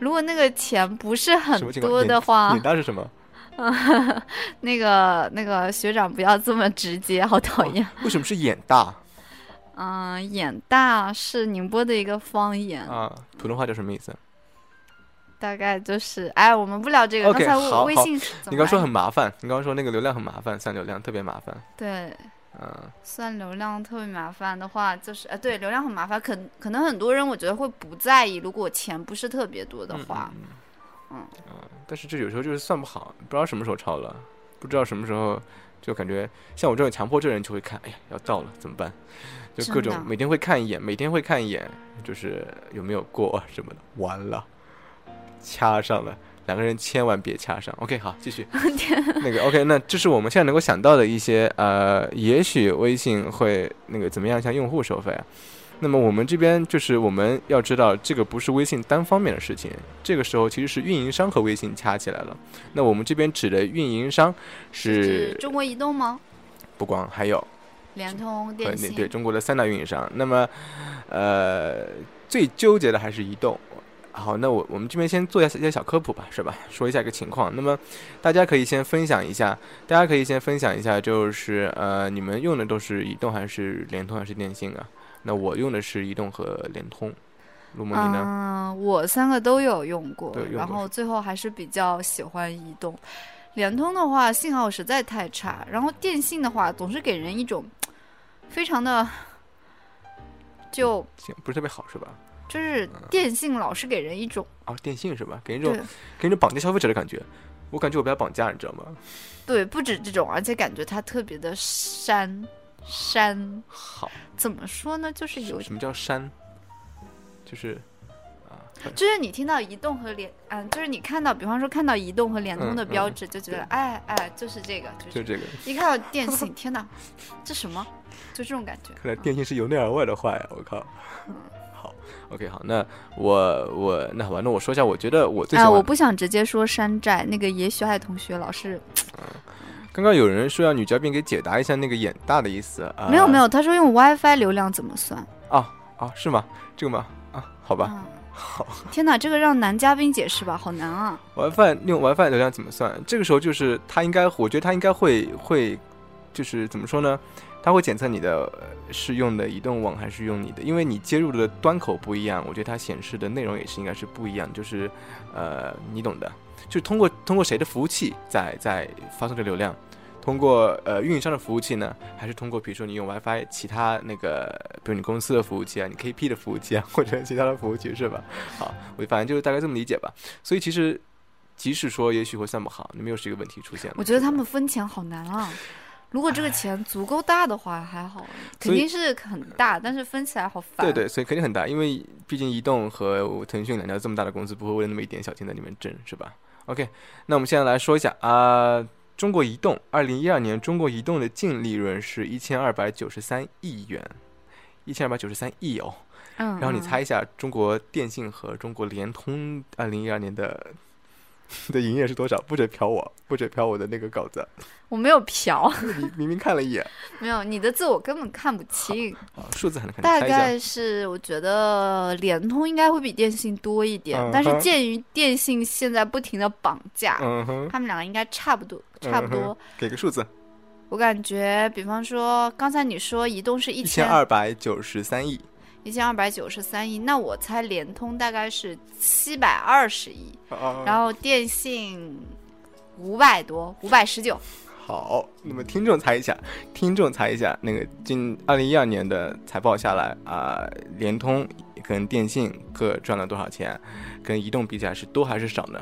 如果那个钱不是很多的话，你那是什么？[LAUGHS] 那个那个学长不要这么直接，好讨厌。为什么是眼大？嗯，眼大是宁波的一个方言啊，普通话叫什么意思？大概就是，哎，我们不聊这个。OK，好，微信你刚说很麻烦，你刚刚说那个流量很麻烦，算流量特别麻烦。对，嗯，算流量特别麻烦的话，就是，呃，对，流量很麻烦，可可能很多人我觉得会不在意，如果钱不是特别多的话，嗯嗯，但是这有时候就是算不好，不知道什么时候超了，不知道什么时候就感觉像我这种强迫症人就会看，哎呀，要到了怎么办？就各种每天会看一眼，每天会看一眼，就是有没有过什么的，完了。掐上了，两个人千万别掐上。OK，好，继续。[LAUGHS] 那个 OK，那这是我们现在能够想到的一些呃，也许微信会那个怎么样向用户收费啊？那么我们这边就是我们要知道，这个不是微信单方面的事情，这个时候其实是运营商和微信掐起来了。那我们这边指的运营商是中国移动吗？不光还有联通、电信，对中国的三大运营商。那么，呃，最纠结的还是移动。好，那我我们这边先做一下一些小科普吧，是吧？说一下一个情况。那么大家可以先分享一下，大家可以先分享一下，就是呃，你们用的都是移动还是联通还是电信啊？那我用的是移动和联通。陆梦你呢？嗯，我三个都有用过，然后最后还是比较喜欢移动。联通的话，信号实在太差，然后电信的话，总是给人一种非常的就不是特别好，是吧？就是电信老是给人一种哦，电信是吧？给人一种给人一种绑架消费者的感觉。我感觉我被他绑架，你知道吗？[LAUGHS] 对，不止这种，而且感觉他特别的山山。好，怎么说呢？就是有什么叫山？就是啊，就是你听到移动和联，嗯，就是你看到，比方说看到移动和联通的标志，就觉得哎哎，就是这个，就是这个。一看到电信，[LAUGHS] 天哪，这什么？就这种感觉。看来电信是由内而外的坏呀！我靠。嗯。OK，好，那我我那好吧，那我说一下，我觉得我最啊，我不想直接说山寨，那个也许爱同学老是，嗯，刚刚有人说要女嘉宾给解答一下那个眼大的意思啊，没有没有，他说用 WiFi 流量怎么算？啊啊，是吗？这个吗？啊，好吧，好，天哪，这个让男嘉宾解释吧，好难啊！[LAUGHS] WiFi 用 WiFi 流量怎么算？这个时候就是他应该，我觉得他应该会会，就是怎么说呢？它会检测你的是用的移动网还是用你的，因为你接入的端口不一样，我觉得它显示的内容也是应该是不一样，就是，呃，你懂的，就是通过通过谁的服务器在在发送这流量，通过呃运营商的服务器呢，还是通过比如说你用 WiFi 其他那个，比如你公司的服务器啊，你 KP 的服务器啊，[LAUGHS] 或者其他的服务器是吧？好，我反正就是大概这么理解吧。所以其实即使说也许会算不好，你没有这个问题出现。我觉得他们分钱好难啊。如果这个钱足够大的话还好，肯定是很大，但是分起来好烦。对对，所以肯定很大，因为毕竟移动和腾讯两家这么大的公司，不会为了那么一点小钱在里面争，是吧？OK，那我们现在来说一下啊，中国移动二零一二年中国移动的净利润是一千二百九十三亿元，一千二百九十三亿哦。嗯。然后你猜一下，中国电信和中国联通二零一二年的。[LAUGHS] 的营业是多少？不准瞟我，不准瞟我的那个稿子。我没有瞟，[LAUGHS] 你明明看了一眼。没有，你的字我根本看不清。数字还能看。大概是，我觉得联通应该会比电信多一点，但是鉴于电信现在不停的绑架，他们两个应该差不多，差不多。给个数字。我感觉，比方说，刚才你说移动是一千二百九十三亿。一千二百九十三亿，那我猜联通大概是七百二十亿，然后电信五百多，五百十九。好，那么听众猜一下，听众猜一下，那个今二零一二年的财报下来啊，联通跟电信各赚了多少钱？跟移动比起来是多还是少呢？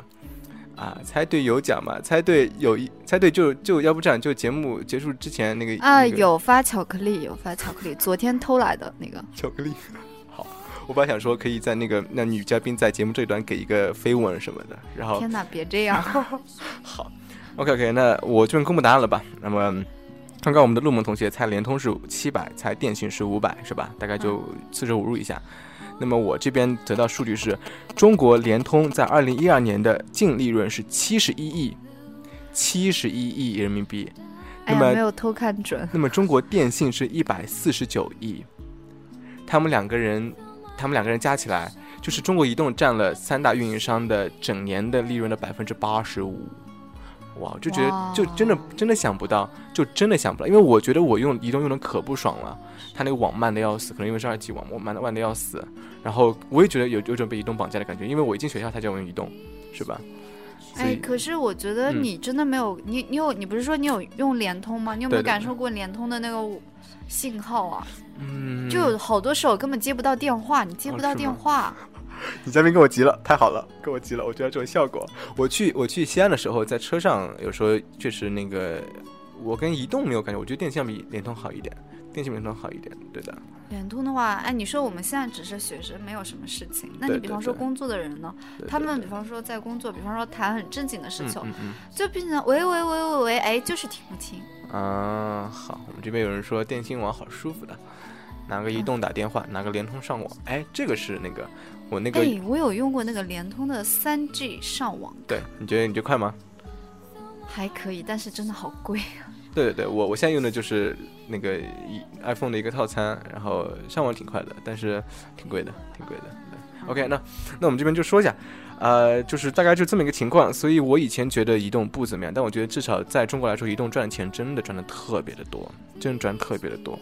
啊，猜对有奖嘛？猜对有一猜对就就要不这样，就节目结束之前那个啊，有发巧克力，有发巧克力，昨天偷来的那个 [LAUGHS] 巧克力。[LAUGHS] 好，我本来想说可以在那个那女嘉宾在节目这一段给一个飞吻什么的，然后天哪，别这样。[LAUGHS] 好，OK OK，那我这边公布答案了吧？那么刚刚我们的陆萌同学猜联通是七百，猜电信是五百，是吧？大概就四舍五入一下。那么我这边得到数据是，中国联通在二零一二年的净利润是七十一亿，七十一亿人民币。那么没有偷看准。那么中国电信是一百四十九亿，他们两个人，他们两个人加起来，就是中国移动占了三大运营商的整年的利润的百分之八十五。哇，就觉得就真的真的想不到，就真的想不到，因为我觉得我用移动用的可不爽了，它那个网慢的要死，可能因为是二 G 网，我慢的慢的要死。然后我也觉得有有种被移动绑架的感觉，因为我一进学校他就要用移动，是吧？哎，可是我觉得你真的没有，你你有你不是说你有用联通吗？你有没有感受过联通的那个信号啊？嗯，就有好多时候根本接不到电话，你接不到电话。[LAUGHS] 女嘉宾跟我急了，太好了，跟我急了，我觉得这种效果。我去我去西安的时候，在车上有时候确实那个，我跟移动没有感觉，我觉得电信比联通好一点，电信联通好一点，对的。联通的话，哎，你说我们现在只是学生，没有什么事情。那你比方说工作的人呢？他们比方说在工作，比方说谈很正经的事情，就变成喂喂喂喂喂，哎，就是听不清。啊，好，我们这边有人说电信网好舒服的。拿个移动打电话，拿个联通上网。哎，这个是那个我那个，哎，我有用过那个联通的三 G 上网。对，你觉得你觉得快吗？还可以，但是真的好贵啊。对对对，我我现在用的就是那个一 iPhone 的一个套餐，然后上网挺快的，但是挺贵的，挺贵的。OK，那那我们这边就说一下。呃，就是大概就这么一个情况，所以我以前觉得移动不怎么样，但我觉得至少在中国来说，移动赚的钱真的赚的特别的多，真的赚特别的多，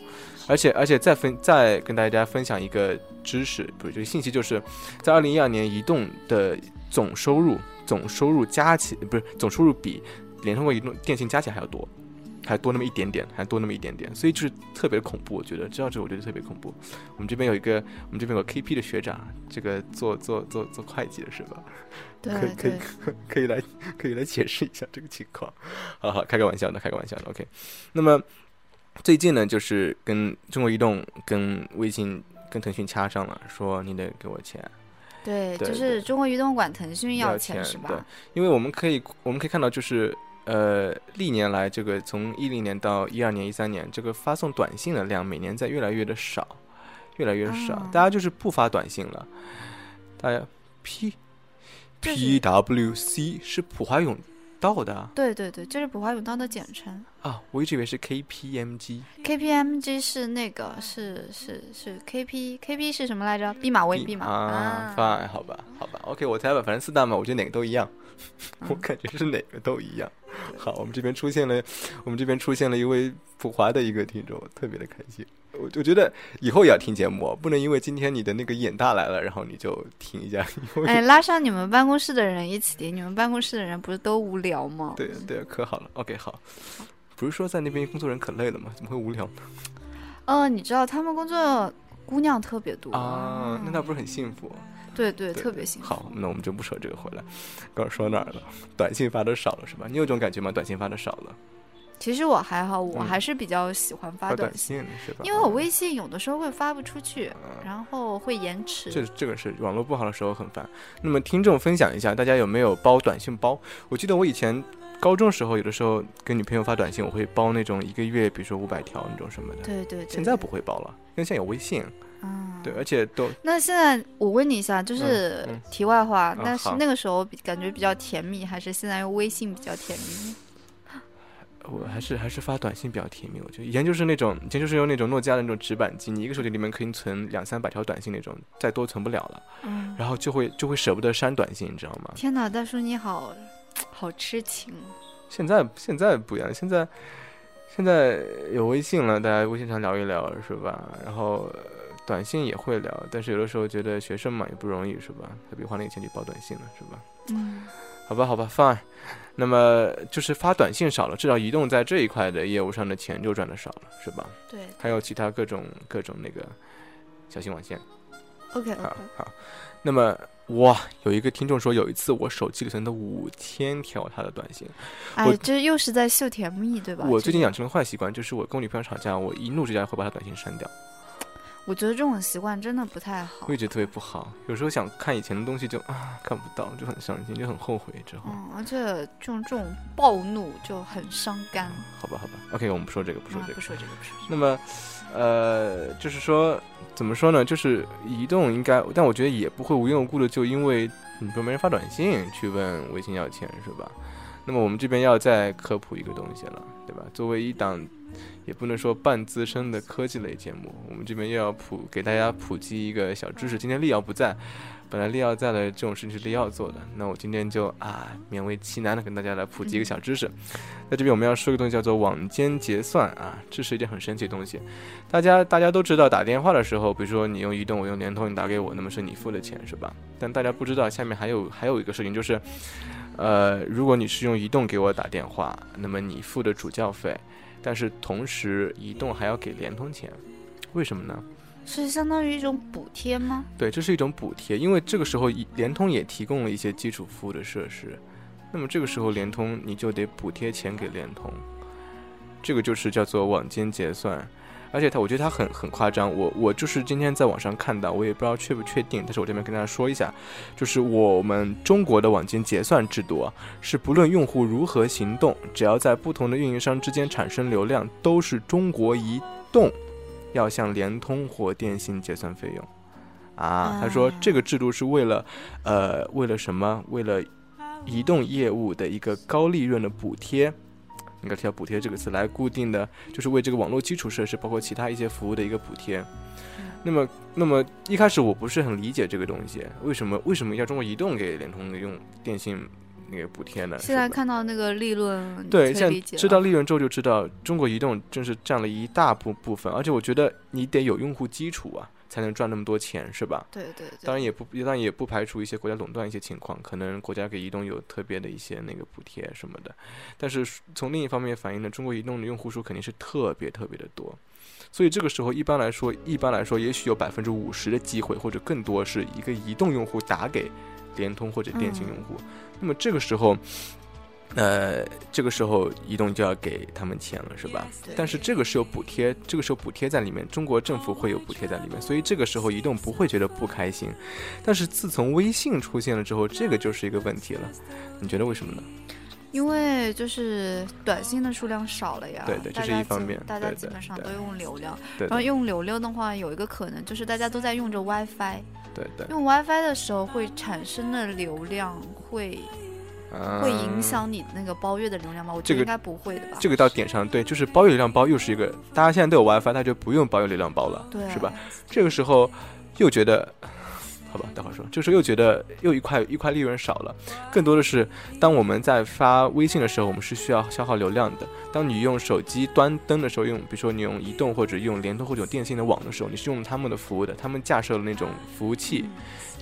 而且而且再分再跟大家分享一个知识，不是这个信息，就是在二零一二年，移动的总收入总收入加起不是总收入比联通和移动电信加起来还要多。还多那么一点点，还多那么一点点，所以就是特别恐怖。我觉得知道这，我觉得特别恐怖。我们这边有一个，我们这边有个 KP 的学长，这个做做做做会计的是吧？对，可以 [LAUGHS] 可以来可以来解释一下这个情况。好好开个玩笑的，开个玩笑的。OK。那么最近呢，就是跟中国移动、跟微信、跟腾讯掐上了，说你得给我钱。对，就是中国移动管腾讯要钱是吧？对，因为我们可以我们可以看到就是。呃，历年来，这个从一零年到一二年、一三年，这个发送短信的量每年在越来越的少，越来越少，大家就是不发短信了。大家 P P W C 是普华永道的，对对对，就是普华永道的简称。啊，我一直以为是 K P M G，K P M G 是那个是是是 K P K P 是什么来着？毕马威，毕马。啊，发好吧，好吧，OK，我猜吧，反正四大嘛，我觉得哪个都一样，我感觉是哪个都一样。好，我们这边出现了，我们这边出现了一位普华的一个听众，特别的开心。我我觉得以后也要听节目，不能因为今天你的那个眼大来了，然后你就听一下。[LAUGHS] 哎，拉上你们办公室的人一起听，你们办公室的人不是都无聊吗？对对，可好了。OK，好。不是说在那边工作人可累了吗？怎么会无聊呢？呃，你知道他们工作姑娘特别多啊，那他不是很幸福？对对，特别幸福。好，那我们就不说这个回来。刚说哪儿了？短信发的少了是吧？你有这种感觉吗？短信发的少了。其实我还好，我还是比较喜欢发短信，是吧？因为我微信有的时候会发不出去，然后会延迟。这这个是网络不好的时候很烦。那么听众分享一下，大家有没有包短信包？我记得我以前高中时候，有的时候跟女朋友发短信，我会包那种一个月，比如说五百条那种什么的。对对。现在不会包了，因为现在有微信。嗯，对，而且都。那现在我问你一下，就是题外话，但是那个时候感觉比较甜蜜，还是现在用微信比较甜蜜？我还是还是发短信比较甜蜜。我觉得以前就是那种，以前就是用那种诺基亚的那种直板机，你一个手机里面可以存两三百条短信那种，再多存不了了。嗯。然后就会就会舍不得删短信，你知道吗？天哪，大叔你好，好痴情。现在现在不一样，现在现在有微信了，大家微信上聊一聊是吧？然后。短信也会聊，但是有的时候觉得学生嘛也不容易，是吧？何必花那个钱去包短信呢，是吧？嗯，好吧，好吧，fine。那么就是发短信少了，至少移动在这一块的业务上的钱就赚的少了，是吧？对。还有其他各种各种那个小型网线。OK。好，好。那么哇，有一个听众说，有一次我手机里存的五千条他的短信。哎，这又是在秀甜蜜，对吧？我最近养成了坏习惯，就是我跟我女朋友吵架，我一怒之下会把她短信删掉。我觉得这种习惯真的不太好，我也觉得特别不好。有时候想看以前的东西，就啊看不到，就很伤心，就很后悔。之后，嗯，而且这种这种暴怒就很伤肝。好吧，好吧，OK，我们不说这个，不说这个，不说这个，不说。那么，呃，就是说，怎么说呢？就是移动应该，但我觉得也不会无缘无故的就因为你说没人发短信去问微信要钱，是吧？那么我们这边要再科普一个东西了，对吧？作为一档。也不能说半资深的科技类节目，我们这边又要普给大家普及一个小知识。今天利奥不在，本来利奥在的这种事情是利奥做的，那我今天就啊勉为其难的跟大家来普及一个小知识。在这边我们要说一个东西叫做网间结算啊，这是一件很神奇的东西。大家大家都知道，打电话的时候，比如说你用移动，我用联通，你打给我，那么是你付的钱是吧？但大家不知道下面还有还有一个事情就是，呃，如果你是用移动给我打电话，那么你付的主叫费。但是同时，移动还要给联通钱，为什么呢？是相当于一种补贴吗？对，这是一种补贴，因为这个时候联通也提供了一些基础服务的设施，那么这个时候联通你就得补贴钱给联通，这个就是叫做网间结算。而且他，我觉得他很很夸张。我我就是今天在网上看到，我也不知道确不确定，但是我这边跟大家说一下，就是我们中国的网间结算制度啊，是不论用户如何行动，只要在不同的运营商之间产生流量，都是中国移动要向联通或电信结算费用。啊，他说这个制度是为了，呃，为了什么？为了移动业务的一个高利润的补贴。应该提到“补贴”这个词来固定的，就是为这个网络基础设施，包括其他一些服务的一个补贴。那么，那么一开始我不是很理解这个东西，为什么为什么要中国移动给联通用电信那个补贴呢？现在看到那个利润，对，现在知道利润之后就知道中国移动真是占了一大部部分，而且我觉得你得有用户基础啊。才能赚那么多钱，是吧？对对。当然也不，当然也不排除一些国家垄断一些情况，可能国家给移动有特别的一些那个补贴什么的。但是从另一方面反映呢，中国移动的用户数肯定是特别特别的多，所以这个时候一般来说，一般来说，也许有百分之五十的机会或者更多是一个移动用户打给联通或者电信用户。那么这个时候。呃，这个时候移动就要给他们钱了，是吧？但是这个是有补贴，这个时候补贴在里面，中国政府会有补贴在里面，所以这个时候移动不会觉得不开心。但是自从微信出现了之后，这个就是一个问题了。你觉得为什么呢？因为就是短信的数量少了呀。对对，这是一方面。大家基本上都用流量，然后用流量的话，有一个可能就是大家都在用着 WiFi。对对。用 WiFi 的时候会产生的流量会。会影响你那个包月的流量吗？我觉得应该不会的吧。这个到点上，对，就是包月流量包又是一个，大家现在都有 WiFi，那就不用包月流量包了，对，是吧？这个时候又觉得，好吧，待会儿说，就是又觉得又一块一块利润少了。更多的是，当我们在发微信的时候，我们是需要消耗流量的。当你用手机端登的时候，用比如说你用移动或者用联通或者电信的网的时候，你是用他们的服务的，他们架设了那种服务器。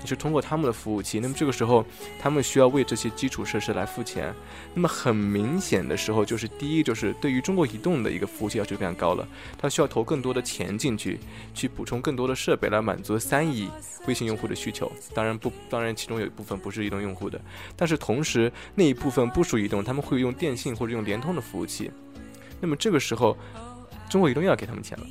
你是通过他们的服务器，那么这个时候他们需要为这些基础设施来付钱。那么很明显的时候，就是第一，就是对于中国移动的一个服务器要求非常高了，它需要投更多的钱进去，去补充更多的设备来满足三亿微信用户的需求。当然不，当然其中有一部分不是移动用户的，但是同时那一部分不属于移动，他们会用电信或者用联通的服务器。那么这个时候，中国移动又要给他们钱了。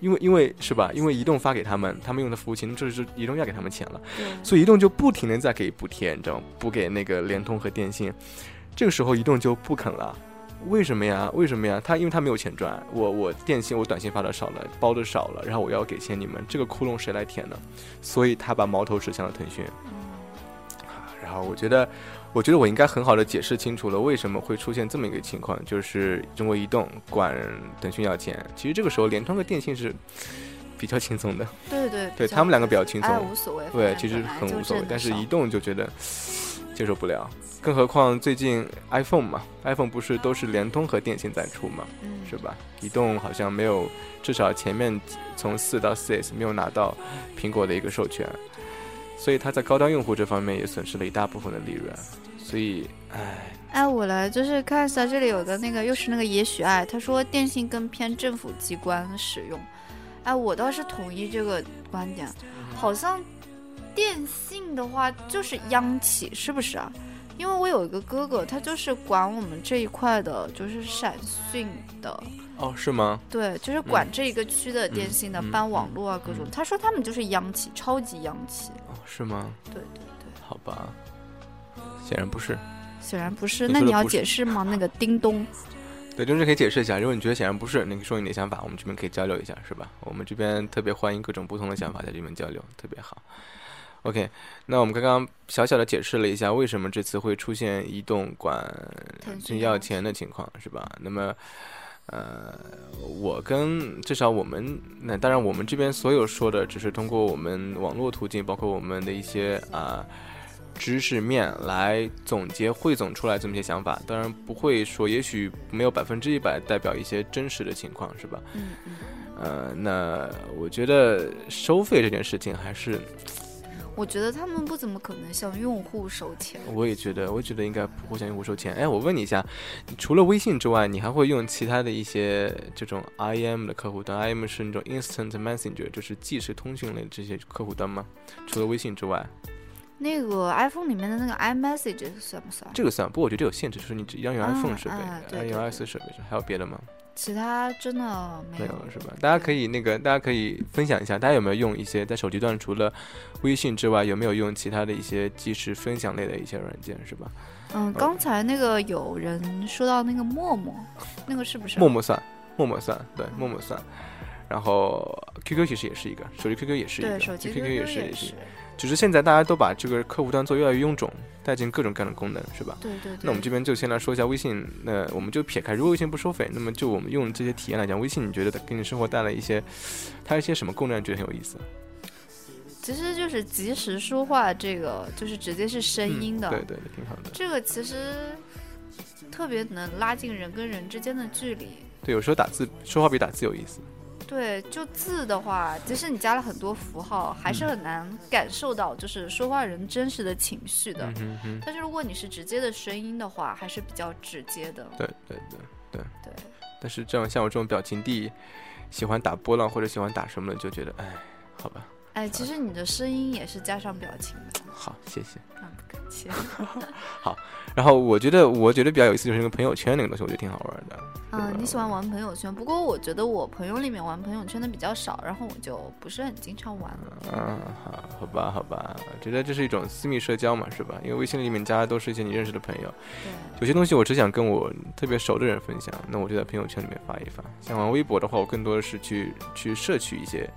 因为因为是吧？因为移动发给他们，他们用的服务器，那这是移动要给他们钱了，所以移动就不停的在给补贴，你知道吗？补给那个联通和电信，这个时候移动就不肯了，为什么呀？为什么呀？他因为他没有钱赚，我我电信我短信发的少了，包的少了，然后我要给钱你们，这个窟窿谁来填呢？所以他把矛头指向了腾讯，然后我觉得。我觉得我应该很好的解释清楚了为什么会出现这么一个情况，就是中国移动管腾讯要钱。其实这个时候联通和电信是比较轻松的，对对，对他们两个比较轻松，无所谓。对，其实很无所谓。但是移动就觉得接受不了，更何况最近 iPhone 嘛，iPhone 不是都是联通和电信在出嘛，是吧？移动好像没有，至少前面从四到四 S 没有拿到苹果的一个授权。所以他在高端用户这方面也损失了一大部分的利润，所以，唉，哎，我来就是看一下，这里有个那个又是那个也许爱，他说电信更偏政府机关使用，哎，我倒是同意这个观点，好像电信的话就是央企，是不是啊？因为我有一个哥哥，他就是管我们这一块的，就是闪讯的。哦，是吗？对，就是管这一个区的电信的，搬网络啊，各种。他说他们就是央企，超级央企。哦，是吗？对对对。好吧，显然不是。显然不是，那你要解释吗？那个叮咚。对，就是可以解释一下。如果你觉得显然不是，你说你的想法，我们这边可以交流一下，是吧？我们这边特别欢迎各种不同的想法在这边交流，特别好。OK，那我们刚刚小小的解释了一下为什么这次会出现移动管要钱的情况，是吧？那么。呃，我跟至少我们那当然我们这边所有说的只是通过我们网络途径，包括我们的一些啊知识面来总结汇总出来这么些想法。当然不会说，也许没有百分之一百代表一些真实的情况，是吧？嗯嗯。呃，那我觉得收费这件事情还是。我觉得他们不怎么可能向用户收钱。我也觉得，我觉得应该不会向用户收钱。哎，我问你一下，除了微信之外，你还会用其他的一些这种 IM 的客户端？IM 是那种 Instant Messenger，就是即时通讯类的这些客户端吗？除了微信之外，那个 iPhone 里面的那个 iMessage 算不算？这个算，不过我觉得这有限制，就是你只要用 iPhone 设备，要用 iOS 设备，还有别的吗？其他真的没有了是吧？大家可以那个，大家可以分享一下，大家有没有用一些在手机端除了微信之外，有没有用其他的一些即时分享类的一些软件是吧？嗯，刚才那个有人说到那个陌陌，那个是不是？陌陌算，陌陌算，对，陌陌算。然后 QQ 其实也是一个，手机 QQ 也是一个，对，手机 QQ 也是，是。只是现在大家都把这个客户端做越来越臃肿，带进各种各样的功能，是吧？对对对。那我们这边就先来说一下微信，那我们就撇开，如果微信不收费，那么就我们用这些体验来讲，微信你觉得给你生活带来一些，它一些什么功能你觉得很有意思？其实就是即时说话，这个就是直接是声音的，对对，挺好的。这个其实特别能拉近人跟人之间的距离。对，有时候打字说话比打字有意思。对，就字的话，即使你加了很多符号，还是很难感受到就是说话人真实的情绪的。但是如果你是直接的声音的话，还是比较直接的。对对对对对。但是这样像我这种表情帝，喜欢打波浪或者喜欢打什么的，就觉得哎，好吧。哎，其实你的声音也是加上表情的。好，谢谢。啊，不客气。[LAUGHS] 好，然后我觉得，我觉得比较有意思就是那个朋友圈那个东西，我觉得挺好玩的。嗯，你喜欢玩朋友圈，不过我觉得我朋友里面玩朋友圈的比较少，然后我就不是很经常玩了。嗯，好，好吧，好吧，觉得这是一种私密社交嘛，是吧？因为微信里面加的都是一些你认识的朋友。对。有些东西我只想跟我特别熟的人分享，那我就在朋友圈里面发一发。像玩微博的话，我更多的是去去摄取一些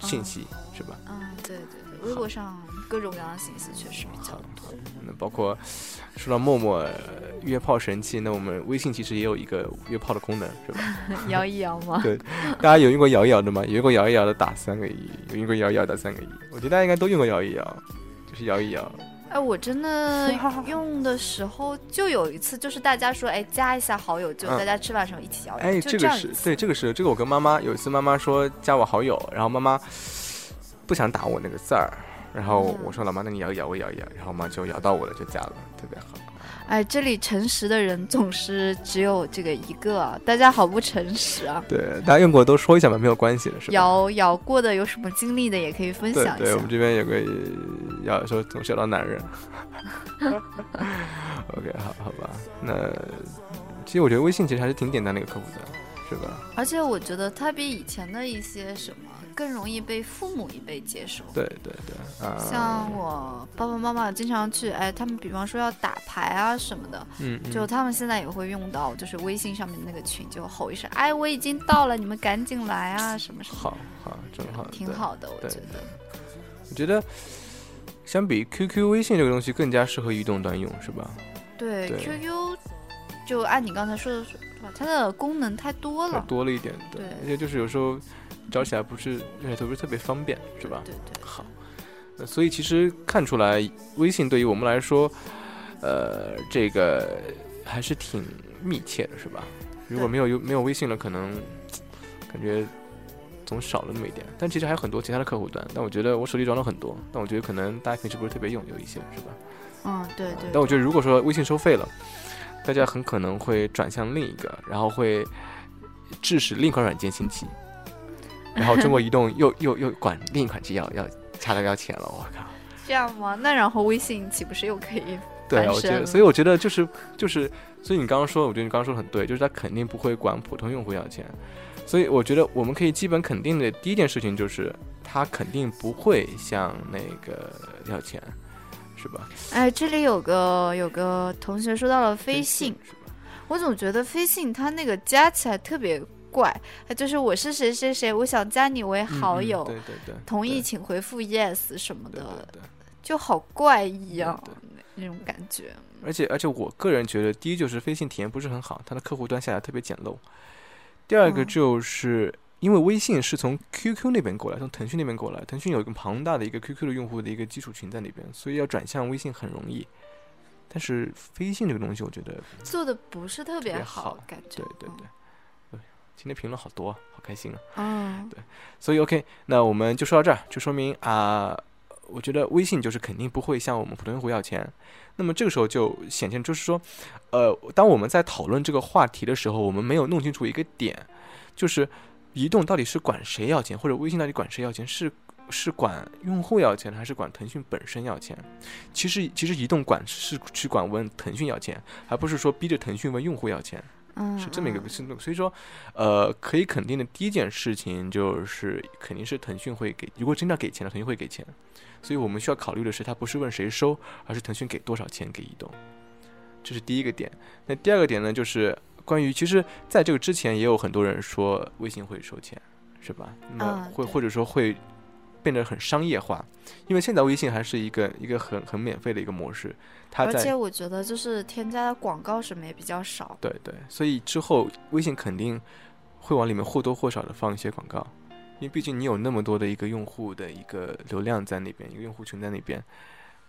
信息，是吧？嗯，对对对，微博上各种各样的信息确实比较多。那包括说到陌陌约炮神器，那我们微信其实也有一个约炮的功能，是吧？[LAUGHS] 摇一摇吗？对，大家有用过摇一摇的吗？有用过摇一摇的打三个一，有用过摇一摇打三个一。我觉得大家应该都用过摇一摇，就是摇一摇。哎，我真的 [LAUGHS] 用的时候就有一次，就是大家说，哎，加一下好友，就大家吃饭时候一起摇。哎，这个是对，这个是这个。我跟妈妈有一次，妈妈说加我好友，然后妈妈不想打我那个字儿。然后我说：“老妈，那你摇一摇，我摇一摇。”然后妈就摇到我了，就加了，特别好。哎，这里诚实的人总是只有这个一个，大家好不诚实啊！对，大家用过都说一下嘛，没有关系的，是吧？摇摇过的有什么经历的也可以分享一下。对，我们这边有个摇说总是咬到男人。[LAUGHS] OK，好好吧。那其实我觉得微信其实还是挺简单的一个客户端，是吧？而且我觉得它比以前的一些什么。更容易被父母一辈接受。对对对，啊，像我爸爸妈妈经常去，哎，他们比方说要打牌啊什么的，嗯，就他们现在也会用到，就是微信上面那个群，就吼一声，哎，我已经到了，你们赶紧来啊，什么什么。好好，真好，挺好的，我觉得。我觉得，相比 QQ、微信这个东西，更加适合移动端用，是吧？对，QQ 就按你刚才说的说，它的功能太多了，多了一点，对，而且就是有时候。找起来不是用起来不是特别方便，是吧？对对。好，那所以其实看出来，微信对于我们来说，呃，这个还是挺密切的，是吧？如果没有有没有微信了，可能感觉总少了那么一点。但其实还有很多其他的客户端，但我觉得我手机装了很多，但我觉得可能大家平时不是特别用，有一些是吧？嗯，对对。但我觉得如果说微信收费了，大家很可能会转向另一个，然后会致使另一款软件兴起。然后中国移动又又又管另一款机要要差了要钱了，我靠！这样吗？那然后微信岂不是又可以？对，我觉得，所以我觉得就是就是，所以你刚刚说，我觉得你刚刚说的很对，就是他肯定不会管普通用户要钱，所以我觉得我们可以基本肯定的第一件事情就是，他肯定不会向那个要钱，是吧？哎，这里有个有个同学说到了飞信，我总觉得飞信它那个加起来特别。怪，就是我是谁谁谁，我想加你为好友，对对对，同意请回复 yes 什么的，就好怪异啊，那种感觉。而且而且，我个人觉得，第一就是飞信体验不是很好，它的客户端下来特别简陋。第二个就是因为微信是从 QQ 那边过来，从腾讯那边过来，腾讯有一个庞大的一个 QQ 的用户的一个基础群在那边，所以要转向微信很容易。但是飞信这个东西，我觉得做的不是特别好，感觉对对对。今天评论好多，好开心啊！嗯，对，所以 OK，那我们就说到这儿，就说明啊，我觉得微信就是肯定不会向我们普通用户要钱。那么这个时候就显现，就是说，呃，当我们在讨论这个话题的时候，我们没有弄清楚一个点，就是移动到底是管谁要钱，或者微信到底管谁要钱，是是管用户要钱，还是管腾讯本身要钱？其实其实移动管是去管问腾讯要钱，而不是说逼着腾讯问用户要钱。是这么一个思路，所以说，呃，可以肯定的第一件事情就是，肯定是腾讯会给，如果真的要给钱了，腾讯会给钱。所以我们需要考虑的是，他不是问谁收，而是腾讯给多少钱给移动，这是第一个点。那第二个点呢，就是关于，其实在这个之前也有很多人说微信会收钱，是吧？那会或者说会变得很商业化，因为现在微信还是一个一个很很免费的一个模式。它而且我觉得就是添加的广告什么也比较少。对对，所以之后微信肯定会往里面或多或少的放一些广告，因为毕竟你有那么多的一个用户的一个流量在那边，一个用户群在那边。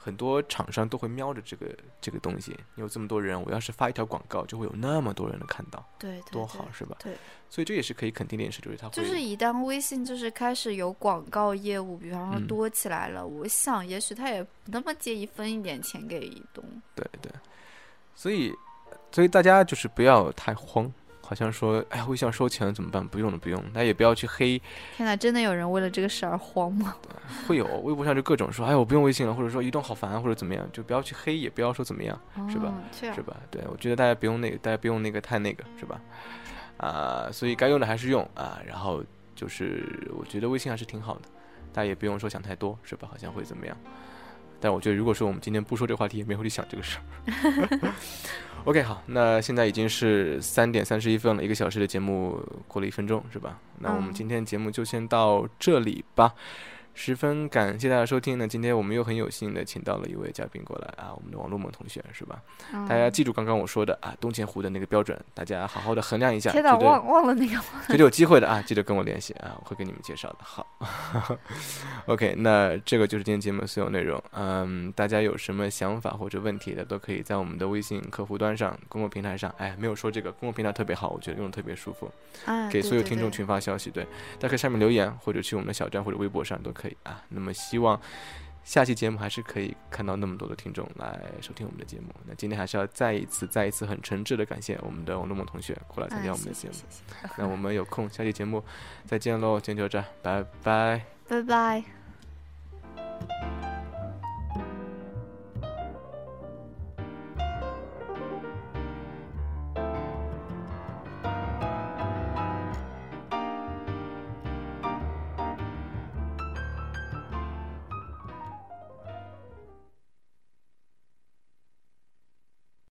很多厂商都会瞄着这个这个东西，有这么多人，我要是发一条广告，就会有那么多人能看到，对，多好是吧？对，所以这也是可以肯定的一件事，就是它就是一旦微信就是开始有广告业务，比方说多起来了，我想也许他也不那么介意分一点钱给移动。对对，所以所以大家就是不要太慌。好像说，哎呀，微信要收钱了怎么办？不用了，不用。大家也不要去黑。天哪，真的有人为了这个事而慌吗？[LAUGHS] 会有，微博上就各种说，哎，我不用微信了，或者说移动好烦，或者怎么样，就不要去黑，也不要说怎么样，是吧？是吧？对，我觉得大家不用那个，大家不用那个太那个，是吧？啊，所以该用的还是用啊。然后就是，我觉得微信还是挺好的，大家也不用说想太多，是吧？好像会怎么样？但我觉得，如果说我们今天不说这个话题，也没有去想这个事儿。[LAUGHS] OK，好，那现在已经是三点三十一分了，一个小时的节目过了一分钟，是吧？那我们今天节目就先到这里吧。十分感谢大家收听。那今天我们又很有幸的请到了一位嘉宾过来啊，我们的王路梦同学是吧？大家记住刚刚我说的啊，东钱湖的那个标准，大家好好的衡量一下。天哪，忘 [LAUGHS] 忘了那个。觉得有机会的啊，记得跟我联系啊，我会给你们介绍的。好，[LAUGHS] OK，那这个就是今天节目所有内容。嗯，大家有什么想法或者问题的，都可以在我们的微信客户端上、公共平台上。哎，没有说这个公共平台特别好，我觉得用的特别舒服。给所有听众群发消息，对，大家可以上面留言，或者去我们的小站或者微博上都可以。啊，那么希望下期节目还是可以看到那么多的听众来收听我们的节目。那今天还是要再一次、再一次很诚挚的感谢我们的王东梦同学过来参加我们的节目。那我们有空下期节目再见喽，今天就这，拜拜，拜拜。